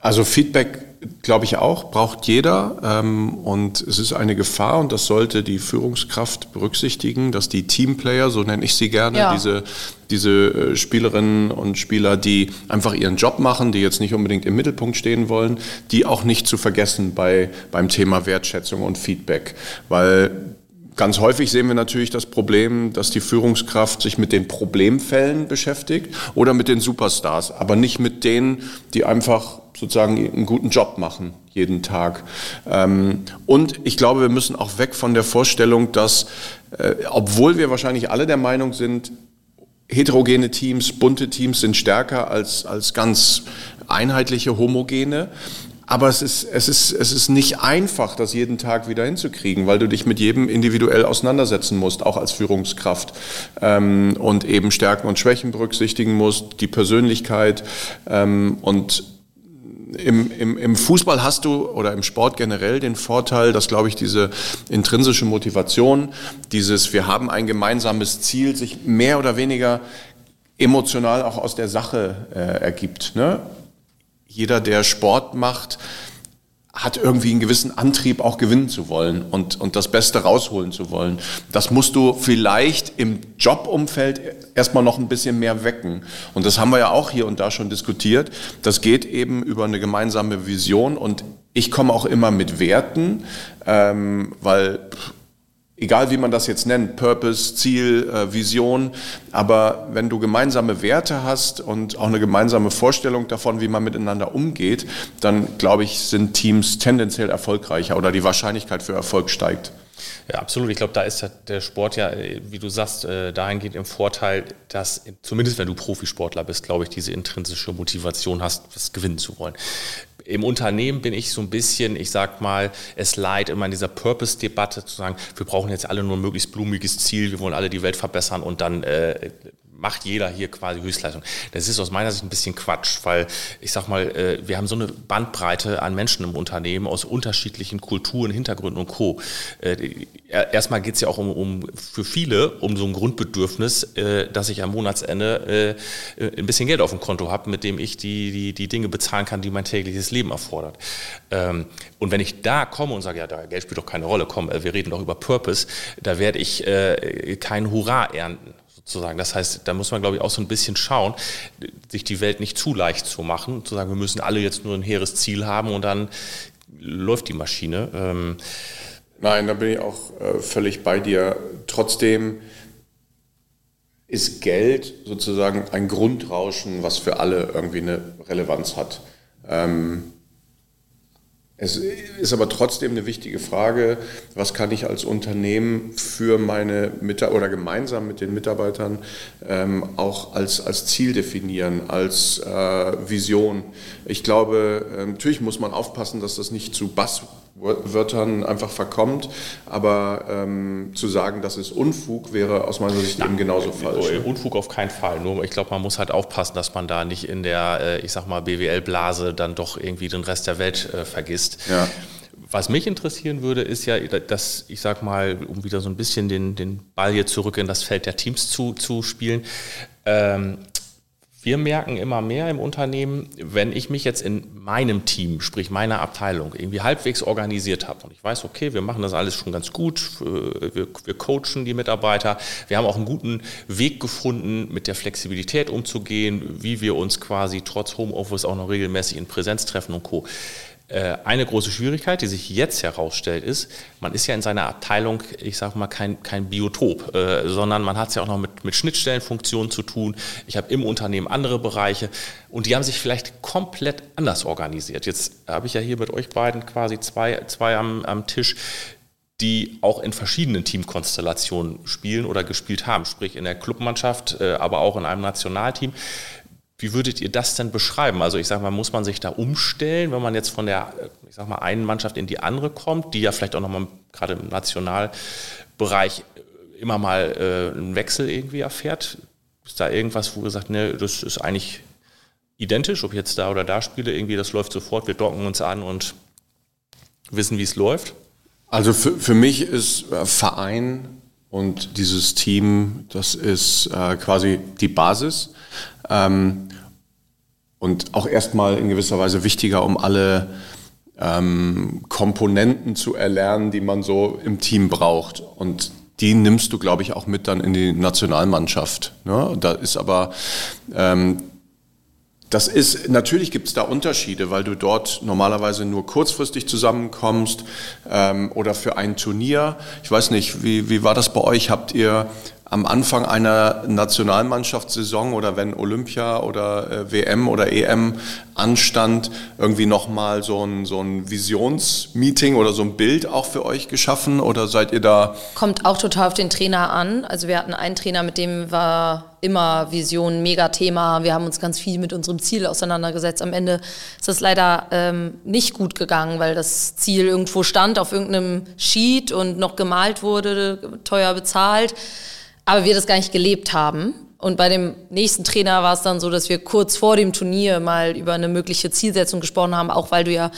Also Feedback, glaube ich auch, braucht jeder. Ähm, und es ist eine Gefahr, und das sollte die Führungskraft berücksichtigen, dass die Teamplayer, so nenne ich sie gerne, ja. diese, diese äh, Spielerinnen und Spieler, die einfach ihren Job machen, die jetzt nicht unbedingt im Mittelpunkt stehen wollen, die auch nicht zu vergessen bei, beim Thema Wertschätzung und Feedback. Weil Ganz häufig sehen wir natürlich das Problem, dass die Führungskraft sich mit den Problemfällen beschäftigt oder mit den Superstars, aber nicht mit denen, die einfach sozusagen einen guten Job machen jeden Tag. Ähm, und ich glaube, wir müssen auch weg von der Vorstellung, dass, äh, obwohl wir wahrscheinlich alle der Meinung sind, heterogene Teams, bunte Teams sind stärker als, als ganz einheitliche, homogene, aber es ist, es, ist, es ist nicht einfach, das jeden Tag wieder hinzukriegen, weil du dich mit jedem individuell auseinandersetzen musst, auch als Führungskraft. Ähm, und eben Stärken und Schwächen berücksichtigen musst, die Persönlichkeit. Ähm, und im, im, im Fußball hast du oder im Sport generell den Vorteil, dass, glaube ich, diese intrinsische Motivation, dieses Wir haben ein gemeinsames Ziel, sich mehr oder weniger emotional auch aus der Sache äh, ergibt. Ne? Jeder, der Sport macht, hat irgendwie einen gewissen Antrieb, auch gewinnen zu wollen und, und das Beste rausholen zu wollen. Das musst du vielleicht im Jobumfeld erstmal noch ein bisschen mehr wecken. Und das haben wir ja auch hier und da schon diskutiert. Das geht eben über eine gemeinsame Vision und ich komme auch immer mit Werten, ähm, weil egal wie man das jetzt nennt, Purpose, Ziel, äh, Vision, aber wenn du gemeinsame Werte hast und auch eine gemeinsame Vorstellung davon, wie man miteinander umgeht, dann glaube ich, sind Teams tendenziell erfolgreicher oder die Wahrscheinlichkeit für Erfolg steigt. Ja, absolut. Ich glaube, da ist der Sport ja, wie du sagst, äh, dahingehend im Vorteil, dass zumindest wenn du Profisportler bist, glaube ich, diese intrinsische Motivation hast, das gewinnen zu wollen. Im Unternehmen bin ich so ein bisschen, ich sag mal, es leid immer in dieser Purpose-Debatte zu sagen, wir brauchen jetzt alle nur ein möglichst blumiges Ziel, wir wollen alle die Welt verbessern und dann äh, macht jeder hier quasi Höchstleistung. Das ist aus meiner Sicht ein bisschen Quatsch, weil ich sag mal, äh, wir haben so eine Bandbreite an Menschen im Unternehmen aus unterschiedlichen Kulturen, Hintergründen und Co. Äh, erstmal geht es ja auch um, um für viele um so ein Grundbedürfnis, äh, dass ich am Monatsende ein bisschen Geld auf dem Konto habe, mit dem ich die, die, die Dinge bezahlen kann, die mein tägliches Leben erfordert. Ähm, und wenn ich da komme und sage, ja, da Geld spielt doch keine Rolle, komm, wir reden doch über Purpose, da werde ich kein Hurra ernten sozusagen. Das heißt, da muss man, glaube ich, auch so ein bisschen schauen, sich die Welt nicht zu leicht zu machen, zu sagen, wir müssen alle jetzt nur ein hehres Ziel haben und dann läuft die Maschine. Ähm Nein, da bin ich auch äh, völlig bei dir. Trotzdem ist Geld sozusagen ein Grundrauschen, was für alle irgendwie eine Relevanz hat. Ähm, es ist aber trotzdem eine wichtige Frage, was kann ich als Unternehmen für meine Mitarbeiter oder gemeinsam mit den Mitarbeitern ähm, auch als, als Ziel definieren, als äh, Vision. Ich glaube, äh, natürlich muss man aufpassen, dass das nicht zu Bass Wörtern einfach verkommt. Aber ähm, zu sagen, das ist Unfug, wäre aus meiner Sicht Na, eben genauso falsch. Ne? Unfug auf keinen Fall. Nur ich glaube, man muss halt aufpassen, dass man da nicht in der, äh, ich sag mal, BWL-Blase dann doch irgendwie den Rest der Welt äh, vergisst. Ja. Was mich interessieren würde, ist ja, dass ich sag mal, um wieder so ein bisschen den, den Ball hier zurück in das Feld der Teams zu, zu spielen, ähm, wir merken immer mehr im Unternehmen, wenn ich mich jetzt in meinem Team, sprich meiner Abteilung, irgendwie halbwegs organisiert habe und ich weiß, okay, wir machen das alles schon ganz gut, äh, wir, wir coachen die Mitarbeiter, wir haben auch einen guten Weg gefunden, mit der Flexibilität umzugehen, wie wir uns quasi trotz Homeoffice auch noch regelmäßig in Präsenz treffen und Co. Äh, eine große Schwierigkeit, die sich jetzt herausstellt, ist, man ist ja in seiner Abteilung, ich sage mal, kein, kein Biotop, äh, sondern man hat es ja auch noch mit, mit Schnittstellenfunktionen zu tun. Ich habe im Unternehmen andere Bereiche und die haben sich vielleicht komplett anders organisiert. Jetzt habe ich ja hier mit euch beiden quasi zwei, zwei am, am Tisch, die auch in verschiedenen Teamkonstellationen spielen oder gespielt haben, sprich in der Clubmannschaft, äh, aber auch in einem Nationalteam. Wie würdet ihr das denn beschreiben? Also ich sage mal, muss man sich da umstellen, wenn man jetzt von der, ich sag mal, einen Mannschaft in die andere kommt, die ja vielleicht auch nochmal gerade im Nationalbereich immer mal äh, einen Wechsel irgendwie erfährt? Ist da irgendwas, wo ihr sagt, ne, das ist eigentlich identisch, ob ich jetzt da oder da spiele, irgendwie das läuft sofort, wir docken uns an und wissen, wie es läuft? Also für, für mich ist äh, Verein und dieses Team, das ist äh, quasi die Basis. Ähm, und auch erstmal in gewisser Weise wichtiger, um alle ähm, Komponenten zu erlernen, die man so im Team braucht. Und die nimmst du, glaube ich, auch mit dann in die Nationalmannschaft. Ne? Da ist aber ähm, das ist, natürlich gibt es da Unterschiede, weil du dort normalerweise nur kurzfristig zusammenkommst ähm, oder für ein Turnier. Ich weiß nicht, wie, wie war das bei euch? Habt ihr am Anfang einer Nationalmannschaftssaison oder wenn Olympia oder äh, WM oder EM anstand, irgendwie nochmal so ein, so ein Visionsmeeting oder so ein Bild auch für euch geschaffen oder seid ihr da? Kommt auch total auf den Trainer an. Also wir hatten einen Trainer, mit dem war immer Vision Megathema. Wir haben uns ganz viel mit unserem Ziel auseinandergesetzt. Am Ende ist das leider ähm, nicht gut gegangen, weil das Ziel irgendwo stand auf irgendeinem Sheet und noch gemalt wurde, teuer bezahlt aber wir das gar nicht gelebt haben. Und bei dem nächsten Trainer war es dann so, dass wir kurz vor dem Turnier mal über eine mögliche Zielsetzung gesprochen haben, auch weil du ja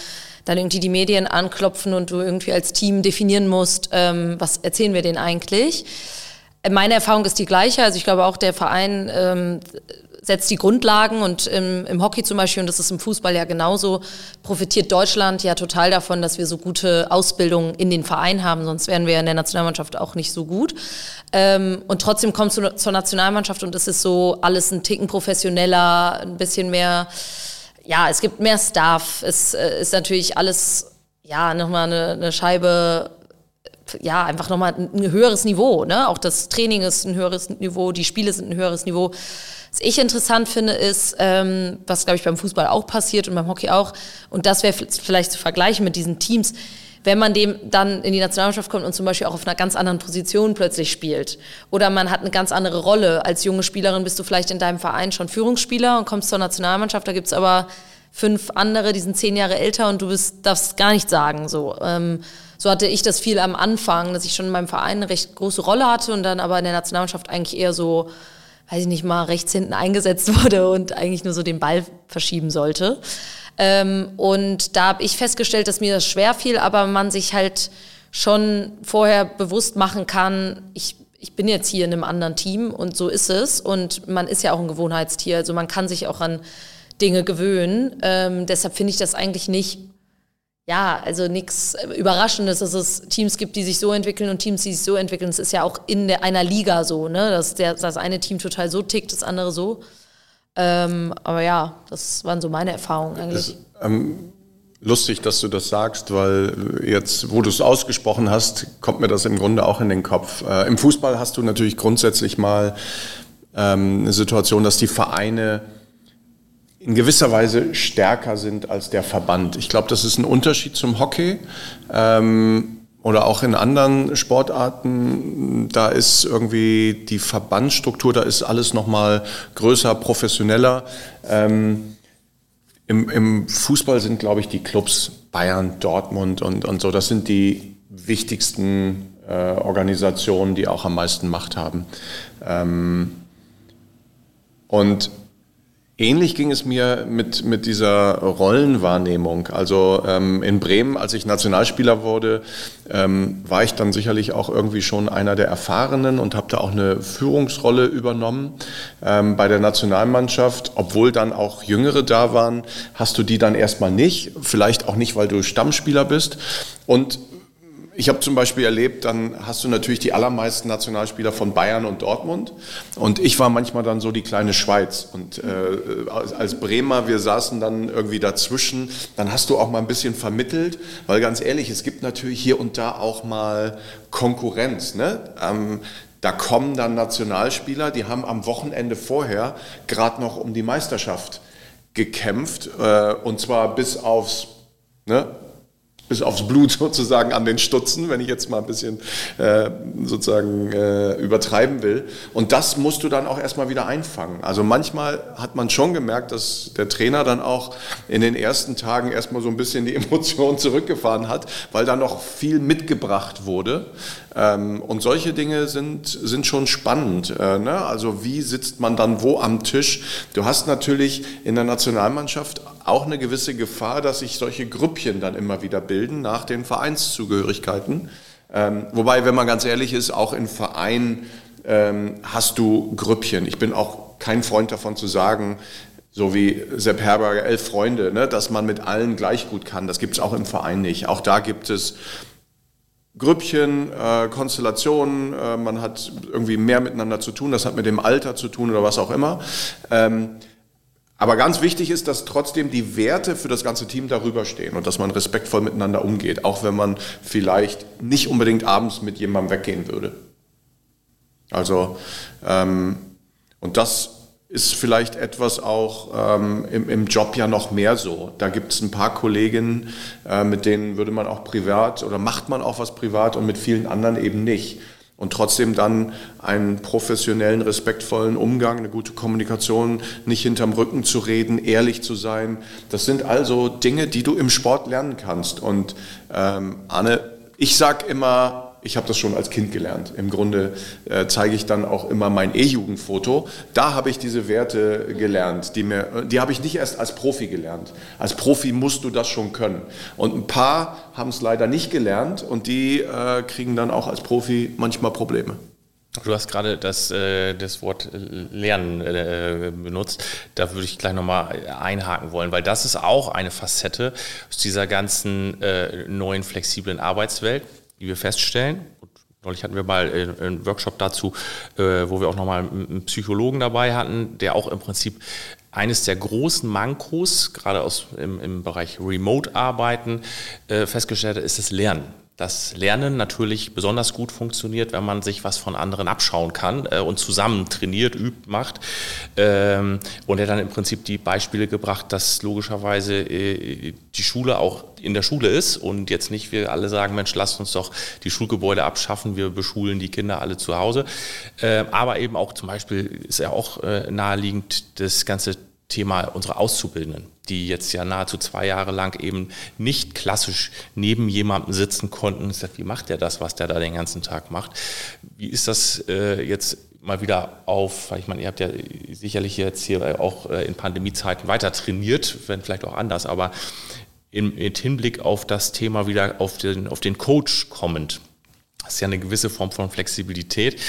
dann irgendwie die Medien anklopfen und du irgendwie als Team definieren musst, ähm, was erzählen wir denen eigentlich. Meine Erfahrung ist die gleiche. Also ich glaube auch, der Verein ähm, setzt die Grundlagen und im, im Hockey zum Beispiel, und das ist im Fußball ja genauso, profitiert Deutschland ja total davon, dass wir so gute Ausbildung in den Verein haben, sonst wären wir in der Nationalmannschaft auch nicht so gut. Ähm, und trotzdem kommst du zur Nationalmannschaft und es ist so alles ein Ticken professioneller, ein bisschen mehr, ja, es gibt mehr Staff, es äh, ist natürlich alles, ja, nochmal eine, eine Scheibe ja, einfach nochmal ein höheres Niveau. Ne? Auch das Training ist ein höheres Niveau, die Spiele sind ein höheres Niveau. Was ich interessant finde, ist, ähm, was, glaube ich, beim Fußball auch passiert und beim Hockey auch, und das wäre vielleicht zu vergleichen mit diesen Teams, wenn man dem dann in die Nationalmannschaft kommt und zum Beispiel auch auf einer ganz anderen Position plötzlich spielt. Oder man hat eine ganz andere Rolle. Als junge Spielerin bist du vielleicht in deinem Verein schon Führungsspieler und kommst zur Nationalmannschaft, da gibt's aber fünf andere, die sind zehn Jahre älter und du bist, darfst gar nicht sagen. So. Ähm, so hatte ich das viel am Anfang, dass ich schon in meinem Verein eine recht große Rolle hatte und dann aber in der Nationalmannschaft eigentlich eher so weiß ich nicht mal, rechts hinten eingesetzt wurde und eigentlich nur so den Ball verschieben sollte. Ähm, und da habe ich festgestellt, dass mir das schwer fiel, aber man sich halt schon vorher bewusst machen kann, ich, ich bin jetzt hier in einem anderen Team und so ist es. Und man ist ja auch ein Gewohnheitstier, also man kann sich auch an Dinge gewöhnen. Ähm, deshalb finde ich das eigentlich nicht ja, also nichts Überraschendes, dass es Teams gibt, die sich so entwickeln und Teams, die sich so entwickeln. Es ist ja auch in der, einer Liga so, ne? dass der, das eine Team total so tickt, das andere so. Ähm, aber ja, das waren so meine Erfahrungen eigentlich. Das, ähm, lustig, dass du das sagst, weil jetzt, wo du es ausgesprochen hast, kommt mir das im Grunde auch in den Kopf. Äh, Im Fußball hast du natürlich grundsätzlich mal ähm, eine Situation, dass die Vereine in gewisser Weise stärker sind als der Verband. Ich glaube, das ist ein Unterschied zum Hockey ähm, oder auch in anderen Sportarten. Da ist irgendwie die Verbandsstruktur, da ist alles nochmal größer, professioneller. Ähm, im, Im Fußball sind, glaube ich, die Clubs Bayern, Dortmund und, und so, das sind die wichtigsten äh, Organisationen, die auch am meisten Macht haben. Ähm, und Ähnlich ging es mir mit, mit dieser Rollenwahrnehmung. Also ähm, in Bremen, als ich Nationalspieler wurde, ähm, war ich dann sicherlich auch irgendwie schon einer der Erfahrenen und habe da auch eine Führungsrolle übernommen. Ähm, bei der Nationalmannschaft, obwohl dann auch Jüngere da waren, hast du die dann erstmal nicht. Vielleicht auch nicht, weil du Stammspieler bist. Und ich habe zum Beispiel erlebt, dann hast du natürlich die allermeisten Nationalspieler von Bayern und Dortmund. Und ich war manchmal dann so die kleine Schweiz. Und äh, als Bremer, wir saßen dann irgendwie dazwischen. Dann hast du auch mal ein bisschen vermittelt, weil ganz ehrlich, es gibt natürlich hier und da auch mal Konkurrenz. Ne? Ähm, da kommen dann Nationalspieler, die haben am Wochenende vorher gerade noch um die Meisterschaft gekämpft. Äh, und zwar bis aufs ne, bis aufs Blut sozusagen an den Stutzen, wenn ich jetzt mal ein bisschen äh, sozusagen äh, übertreiben will. Und das musst du dann auch erstmal wieder einfangen. Also manchmal hat man schon gemerkt, dass der Trainer dann auch in den ersten Tagen erstmal so ein bisschen die Emotionen zurückgefahren hat, weil da noch viel mitgebracht wurde. Ähm, und solche Dinge sind, sind schon spannend. Äh, ne? Also wie sitzt man dann wo am Tisch? Du hast natürlich in der Nationalmannschaft auch eine gewisse Gefahr, dass sich solche Grüppchen dann immer wieder bilden nach den Vereinszugehörigkeiten. Ähm, wobei, wenn man ganz ehrlich ist, auch in Vereinen ähm, hast du Grüppchen. Ich bin auch kein Freund davon zu sagen, so wie Sepp Herberger, elf Freunde, ne, dass man mit allen gleich gut kann. Das gibt es auch im Verein nicht. Auch da gibt es Grüppchen, äh, Konstellationen, äh, man hat irgendwie mehr miteinander zu tun, das hat mit dem Alter zu tun oder was auch immer. Ähm, aber ganz wichtig ist, dass trotzdem die Werte für das ganze Team darüber stehen und dass man respektvoll miteinander umgeht, auch wenn man vielleicht nicht unbedingt abends mit jemandem weggehen würde. Also, ähm, und das ist vielleicht etwas auch ähm, im, im, Job ja noch mehr so. Da gibt es ein paar Kolleginnen, äh, mit denen würde man auch privat oder macht man auch was privat und mit vielen anderen eben nicht. Und trotzdem dann einen professionellen, respektvollen Umgang, eine gute Kommunikation, nicht hinterm Rücken zu reden, ehrlich zu sein. Das sind also Dinge, die du im Sport lernen kannst. Und ähm, Anne, ich sag immer, ich habe das schon als Kind gelernt. Im Grunde äh, zeige ich dann auch immer mein E-Jugendfoto. Da habe ich diese Werte gelernt, die mir, die habe ich nicht erst als Profi gelernt. Als Profi musst du das schon können. Und ein paar haben es leider nicht gelernt und die äh, kriegen dann auch als Profi manchmal Probleme. Du hast gerade das, äh, das Wort Lernen äh, benutzt. Da würde ich gleich nochmal einhaken wollen, weil das ist auch eine Facette aus dieser ganzen äh, neuen flexiblen Arbeitswelt die wir feststellen. Und neulich hatten wir mal einen Workshop dazu, äh, wo wir auch nochmal einen Psychologen dabei hatten, der auch im Prinzip eines der großen Mankos, gerade aus, im, im Bereich Remote-Arbeiten, äh, festgestellt hat, ist das Lernen dass Lernen natürlich besonders gut funktioniert, wenn man sich was von anderen abschauen kann äh, und zusammen trainiert, übt, macht. Ähm, und er dann im Prinzip die Beispiele gebracht, dass logischerweise äh, die Schule auch in der Schule ist und jetzt nicht wir alle sagen, Mensch, lasst uns doch die Schulgebäude abschaffen, wir beschulen die Kinder alle zu Hause. Äh, aber eben auch zum Beispiel ist ja auch äh, naheliegend das ganze Thema unserer Auszubildenden, die jetzt ja nahezu zwei Jahre lang eben nicht klassisch neben jemandem sitzen konnten. Wie macht der das, was der da den ganzen Tag macht? Wie ist das äh, jetzt mal wieder auf, ich meine, ihr habt ja sicherlich jetzt hier auch äh, in Pandemiezeiten weiter trainiert, wenn vielleicht auch anders, aber im, im Hinblick auf das Thema wieder auf den, auf den Coach kommend. Das ist ja eine gewisse Form von Flexibilität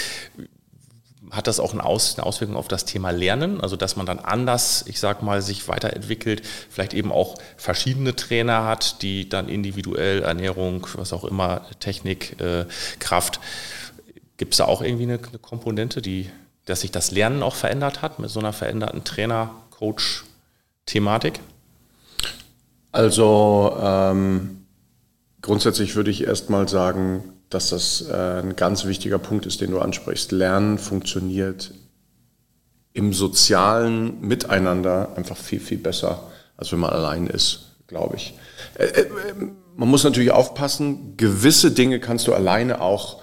hat das auch eine, Aus, eine, Auswirkung auf das Thema Lernen, also dass man dann anders, ich sag mal, sich weiterentwickelt, vielleicht eben auch verschiedene Trainer hat, die dann individuell Ernährung, was auch immer, Technik, äh, Kraft. Gibt es da auch irgendwie eine, eine, Komponente, die, dass sich das Lernen auch verändert hat mit so einer veränderten Trainer-Coach-Thematik? Also ähm, grundsätzlich würde ich erstmal sagen, dass das äh, ein ganz wichtiger Punkt ist, den du ansprichst. Lernen funktioniert im sozialen Miteinander einfach viel, viel besser, als wenn man allein ist, glaube ich. Äh, äh, man muss natürlich aufpassen, gewisse Dinge kannst du alleine auch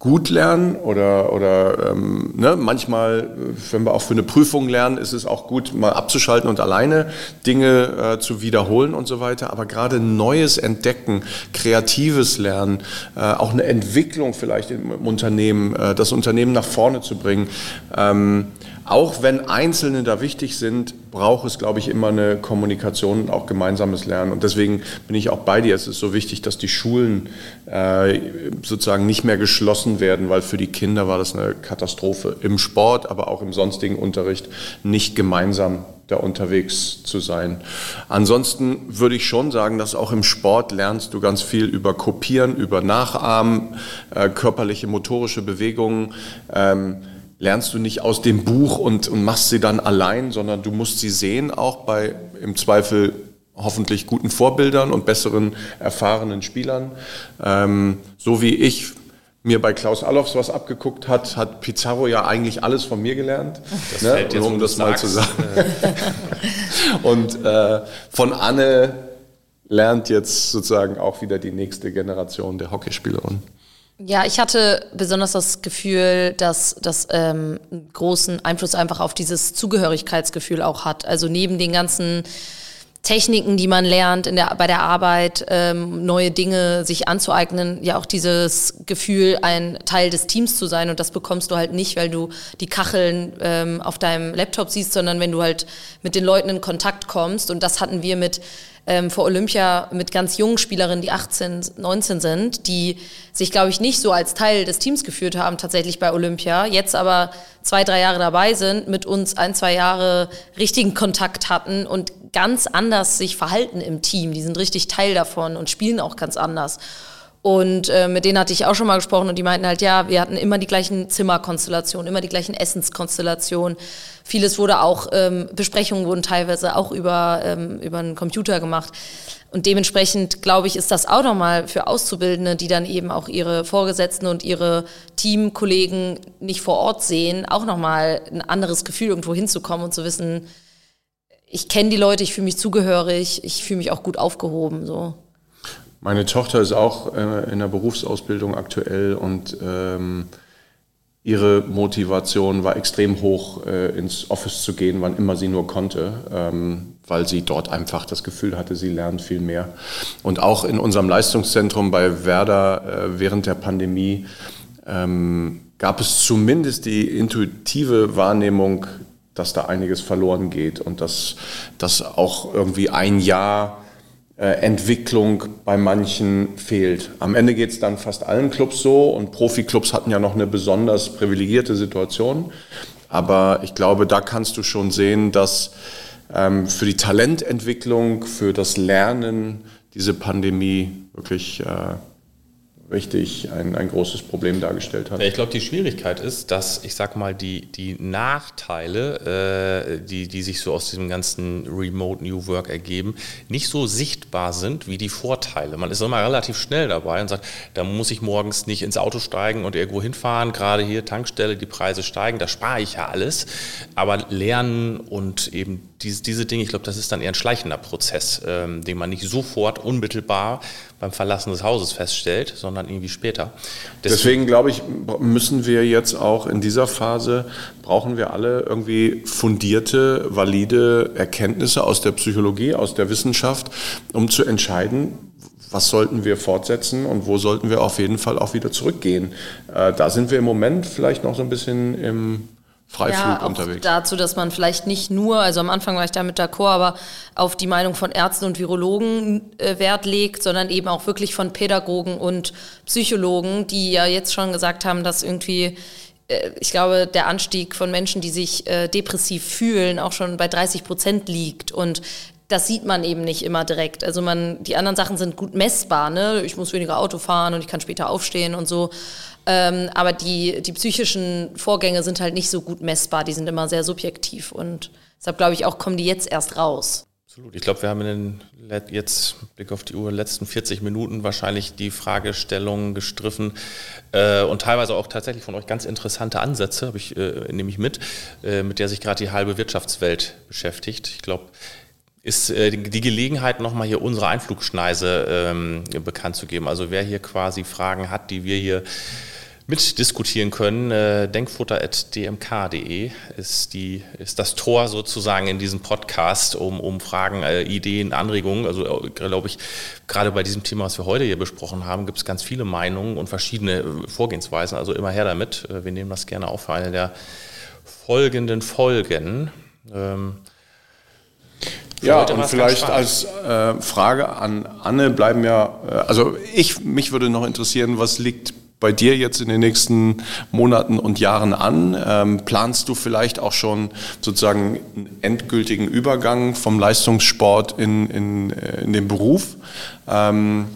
gut lernen oder, oder ähm, ne, manchmal, wenn wir auch für eine Prüfung lernen, ist es auch gut, mal abzuschalten und alleine Dinge äh, zu wiederholen und so weiter. Aber gerade Neues entdecken, kreatives Lernen, äh, auch eine Entwicklung vielleicht im, im Unternehmen, äh, das Unternehmen nach vorne zu bringen, ähm, auch wenn Einzelne da wichtig sind, braucht es, glaube ich, immer eine Kommunikation und auch gemeinsames Lernen. Und deswegen bin ich auch bei dir. Es ist so wichtig, dass die Schulen äh, sozusagen nicht mehr geschlossen werden, weil für die Kinder war das eine Katastrophe. Im Sport, aber auch im sonstigen Unterricht nicht gemeinsam da unterwegs zu sein. Ansonsten würde ich schon sagen, dass auch im Sport lernst du ganz viel über Kopieren, über Nachahmen, äh, körperliche, motorische Bewegungen. Ähm, lernst du nicht aus dem Buch und, und machst sie dann allein, sondern du musst sie sehen, auch bei im Zweifel hoffentlich guten Vorbildern und besseren, erfahrenen Spielern. Ähm, so wie ich mir bei Klaus Allofs was abgeguckt hat, hat Pizarro ja eigentlich alles von mir gelernt. Das ne? jetzt, um das mal zu sagen. und äh, von Anne lernt jetzt sozusagen auch wieder die nächste Generation der Hockeyspielerin. Ja, ich hatte besonders das Gefühl, dass das ähm, großen Einfluss einfach auf dieses Zugehörigkeitsgefühl auch hat. Also neben den ganzen Techniken, die man lernt in der, bei der Arbeit, ähm, neue Dinge sich anzueignen, ja auch dieses Gefühl, ein Teil des Teams zu sein. Und das bekommst du halt nicht, weil du die Kacheln ähm, auf deinem Laptop siehst, sondern wenn du halt mit den Leuten in Kontakt kommst. Und das hatten wir mit ähm, vor Olympia mit ganz jungen Spielerinnen, die 18, 19 sind, die sich, glaube ich, nicht so als Teil des Teams geführt haben, tatsächlich bei Olympia, jetzt aber zwei, drei Jahre dabei sind, mit uns ein, zwei Jahre richtigen Kontakt hatten und ganz anders sich verhalten im Team. Die sind richtig Teil davon und spielen auch ganz anders. Und äh, mit denen hatte ich auch schon mal gesprochen und die meinten halt, ja, wir hatten immer die gleichen Zimmerkonstellationen, immer die gleichen Essenskonstellationen. Vieles wurde auch, ähm, Besprechungen wurden teilweise auch über, ähm, über einen Computer gemacht. Und dementsprechend, glaube ich, ist das auch nochmal für Auszubildende, die dann eben auch ihre Vorgesetzten und ihre Teamkollegen nicht vor Ort sehen, auch nochmal ein anderes Gefühl, irgendwo hinzukommen und zu wissen, ich kenne die Leute, ich fühle mich zugehörig, ich fühle mich auch gut aufgehoben. So. Meine Tochter ist auch äh, in der Berufsausbildung aktuell und ähm, ihre Motivation war extrem hoch, äh, ins Office zu gehen, wann immer sie nur konnte, ähm, weil sie dort einfach das Gefühl hatte, sie lernt viel mehr. Und auch in unserem Leistungszentrum bei Werder äh, während der Pandemie ähm, gab es zumindest die intuitive Wahrnehmung, dass da einiges verloren geht und dass, dass auch irgendwie ein Jahr Entwicklung bei manchen fehlt. Am Ende geht es dann fast allen Clubs so und Profiklubs hatten ja noch eine besonders privilegierte Situation. Aber ich glaube, da kannst du schon sehen, dass ähm, für die Talententwicklung, für das Lernen diese Pandemie wirklich äh, richtig ein, ein großes Problem dargestellt hat. Ich glaube, die Schwierigkeit ist, dass, ich sag mal, die, die Nachteile, äh, die, die sich so aus diesem ganzen Remote New Work ergeben, nicht so sichtbar sind wie die Vorteile. Man ist immer relativ schnell dabei und sagt, da muss ich morgens nicht ins Auto steigen und irgendwo hinfahren, gerade hier Tankstelle, die Preise steigen, da spare ich ja alles. Aber Lernen und eben diese, diese Dinge, ich glaube, das ist dann eher ein schleichender Prozess, ähm, den man nicht sofort unmittelbar beim Verlassen des Hauses feststellt, sondern irgendwie später. Deswegen, Deswegen glaube ich, müssen wir jetzt auch in dieser Phase, brauchen wir alle irgendwie fundierte, valide Erkenntnisse aus der Psychologie, aus der Wissenschaft, um zu entscheiden, was sollten wir fortsetzen und wo sollten wir auf jeden Fall auch wieder zurückgehen. Äh, da sind wir im Moment vielleicht noch so ein bisschen im Freiflug ja, unterwegs. Dazu, dass man vielleicht nicht nur, also am Anfang war ich da mit d'accord, aber auf die Meinung von Ärzten und Virologen äh, Wert legt, sondern eben auch wirklich von Pädagogen und Psychologen, die ja jetzt schon gesagt haben, dass irgendwie äh, ich glaube, der Anstieg von Menschen, die sich äh, depressiv fühlen, auch schon bei 30 Prozent liegt. Und das sieht man eben nicht immer direkt. Also man, die anderen Sachen sind gut messbar, ne? Ich muss weniger Auto fahren und ich kann später aufstehen und so. Ähm, aber die, die psychischen Vorgänge sind halt nicht so gut messbar, die sind immer sehr subjektiv und deshalb glaube ich auch, kommen die jetzt erst raus. Absolut. Ich glaube, wir haben in den jetzt, Blick auf die Uhr, letzten 40 Minuten wahrscheinlich die Fragestellungen gestriffen äh, und teilweise auch tatsächlich von euch ganz interessante Ansätze, ich, äh, nehme ich mit, äh, mit der sich gerade die halbe Wirtschaftswelt beschäftigt. Ich glaube, ist äh, die Gelegenheit, nochmal hier unsere Einflugschneise ähm, bekannt zu geben. Also wer hier quasi Fragen hat, die wir hier mitdiskutieren können, äh, denkfutter.dmk.de ist, die, ist das Tor sozusagen in diesem Podcast, um, um Fragen, äh, Ideen, Anregungen, also äh, glaube ich, gerade bei diesem Thema, was wir heute hier besprochen haben, gibt es ganz viele Meinungen und verschiedene Vorgehensweisen, also immer her damit. Wir nehmen das gerne auf für eine der folgenden Folgen. Ähm, ja, und vielleicht als äh, Frage an Anne bleiben ja, äh, also ich, mich würde noch interessieren, was liegt bei dir jetzt in den nächsten Monaten und Jahren an? Ähm, planst du vielleicht auch schon sozusagen einen endgültigen Übergang vom Leistungssport in, in, äh, in den Beruf? Ähm,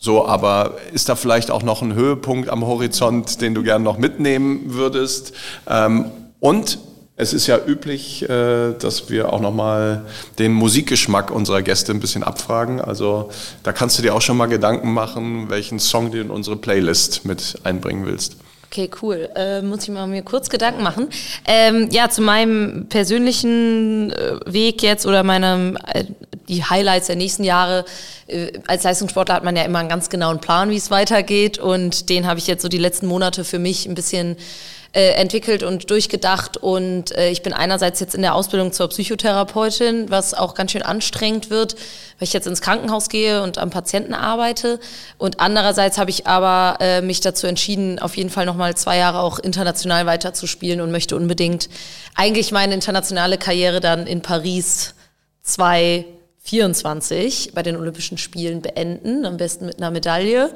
so, aber ist da vielleicht auch noch ein Höhepunkt am Horizont, den du gerne noch mitnehmen würdest? Ähm, und es ist ja üblich, äh, dass wir auch nochmal den Musikgeschmack unserer Gäste ein bisschen abfragen. Also da kannst du dir auch schon mal Gedanken machen, welchen Song du in unsere Playlist mit einbringen willst. Okay, cool. Äh, muss ich mal mir kurz Gedanken machen. Ähm, ja, zu meinem persönlichen äh, Weg jetzt oder meinem äh, die Highlights der nächsten Jahre. Äh, als Leistungssportler hat man ja immer einen ganz genauen Plan, wie es weitergeht und den habe ich jetzt so die letzten Monate für mich ein bisschen äh, entwickelt und durchgedacht. Und äh, ich bin einerseits jetzt in der Ausbildung zur Psychotherapeutin, was auch ganz schön anstrengend wird, weil ich jetzt ins Krankenhaus gehe und am Patienten arbeite. Und andererseits habe ich aber äh, mich dazu entschieden, auf jeden Fall nochmal zwei Jahre auch international weiterzuspielen und möchte unbedingt eigentlich meine internationale Karriere dann in Paris zwei 24 bei den Olympischen Spielen beenden, am besten mit einer Medaille.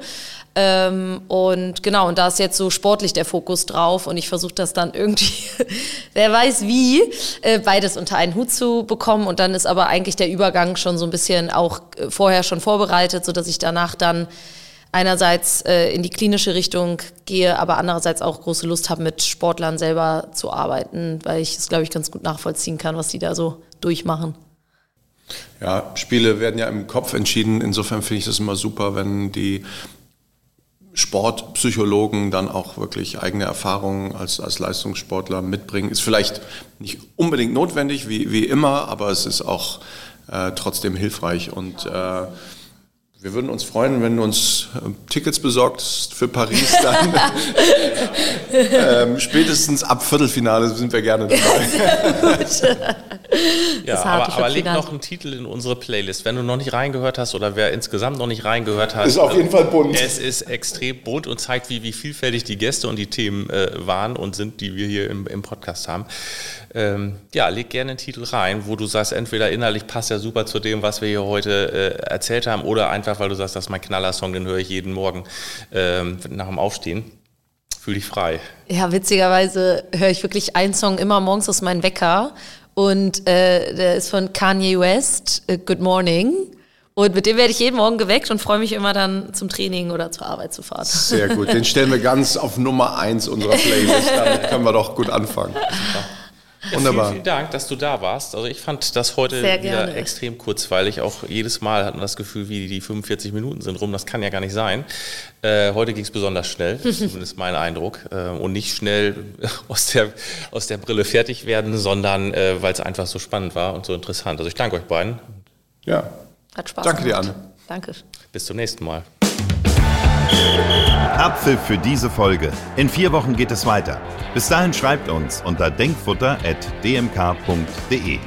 Ähm, und genau, und da ist jetzt so sportlich der Fokus drauf und ich versuche das dann irgendwie, wer weiß wie, äh, beides unter einen Hut zu bekommen und dann ist aber eigentlich der Übergang schon so ein bisschen auch äh, vorher schon vorbereitet, sodass ich danach dann einerseits äh, in die klinische Richtung gehe, aber andererseits auch große Lust habe, mit Sportlern selber zu arbeiten, weil ich es, glaube ich, ganz gut nachvollziehen kann, was die da so durchmachen. Ja, Spiele werden ja im Kopf entschieden. Insofern finde ich das immer super, wenn die Sportpsychologen dann auch wirklich eigene Erfahrungen als, als Leistungssportler mitbringen. Ist vielleicht nicht unbedingt notwendig, wie, wie immer, aber es ist auch äh, trotzdem hilfreich und äh, wir würden uns freuen, wenn du uns äh, Tickets besorgst für Paris dann. ähm, spätestens ab Viertelfinale sind wir gerne dabei. ja, aber, aber leg noch einen Titel in unsere Playlist. Wenn du noch nicht reingehört hast oder wer insgesamt noch nicht reingehört hat. Ist auf jeden Fall bunt. Es ist extrem bunt und zeigt, wie, wie vielfältig die Gäste und die Themen äh, waren und sind, die wir hier im, im Podcast haben. Ähm, ja, leg gerne einen Titel rein, wo du sagst, entweder innerlich passt ja super zu dem, was wir hier heute äh, erzählt haben, oder einfach, weil du sagst, das ist mein Knallersong, den höre ich jeden Morgen ähm, nach dem Aufstehen. Fühl dich frei. Ja, witzigerweise höre ich wirklich einen Song immer morgens aus meinem Wecker und äh, der ist von Kanye West, äh, Good Morning. Und mit dem werde ich jeden Morgen geweckt und freue mich immer dann zum Training oder zur Arbeit zu fahren. Sehr gut. Den stellen wir ganz auf Nummer eins unserer Playlist. Dann können wir doch gut anfangen. Wunderbar. Vielen, vielen Dank, dass du da warst. Also ich fand das heute wieder extrem kurzweilig. Auch jedes Mal hat man das Gefühl, wie die 45 Minuten sind rum. Das kann ja gar nicht sein. Äh, heute ging es besonders schnell, zumindest mein Eindruck. Äh, und nicht schnell aus der, aus der Brille fertig werden, sondern äh, weil es einfach so spannend war und so interessant. Also ich danke euch beiden. Ja. Hat Spaß Danke gemacht. dir, Anne. Danke. Bis zum nächsten Mal. Abpfiff für diese Folge. In vier Wochen geht es weiter. Bis dahin schreibt uns unter denkfutter.dmk.de.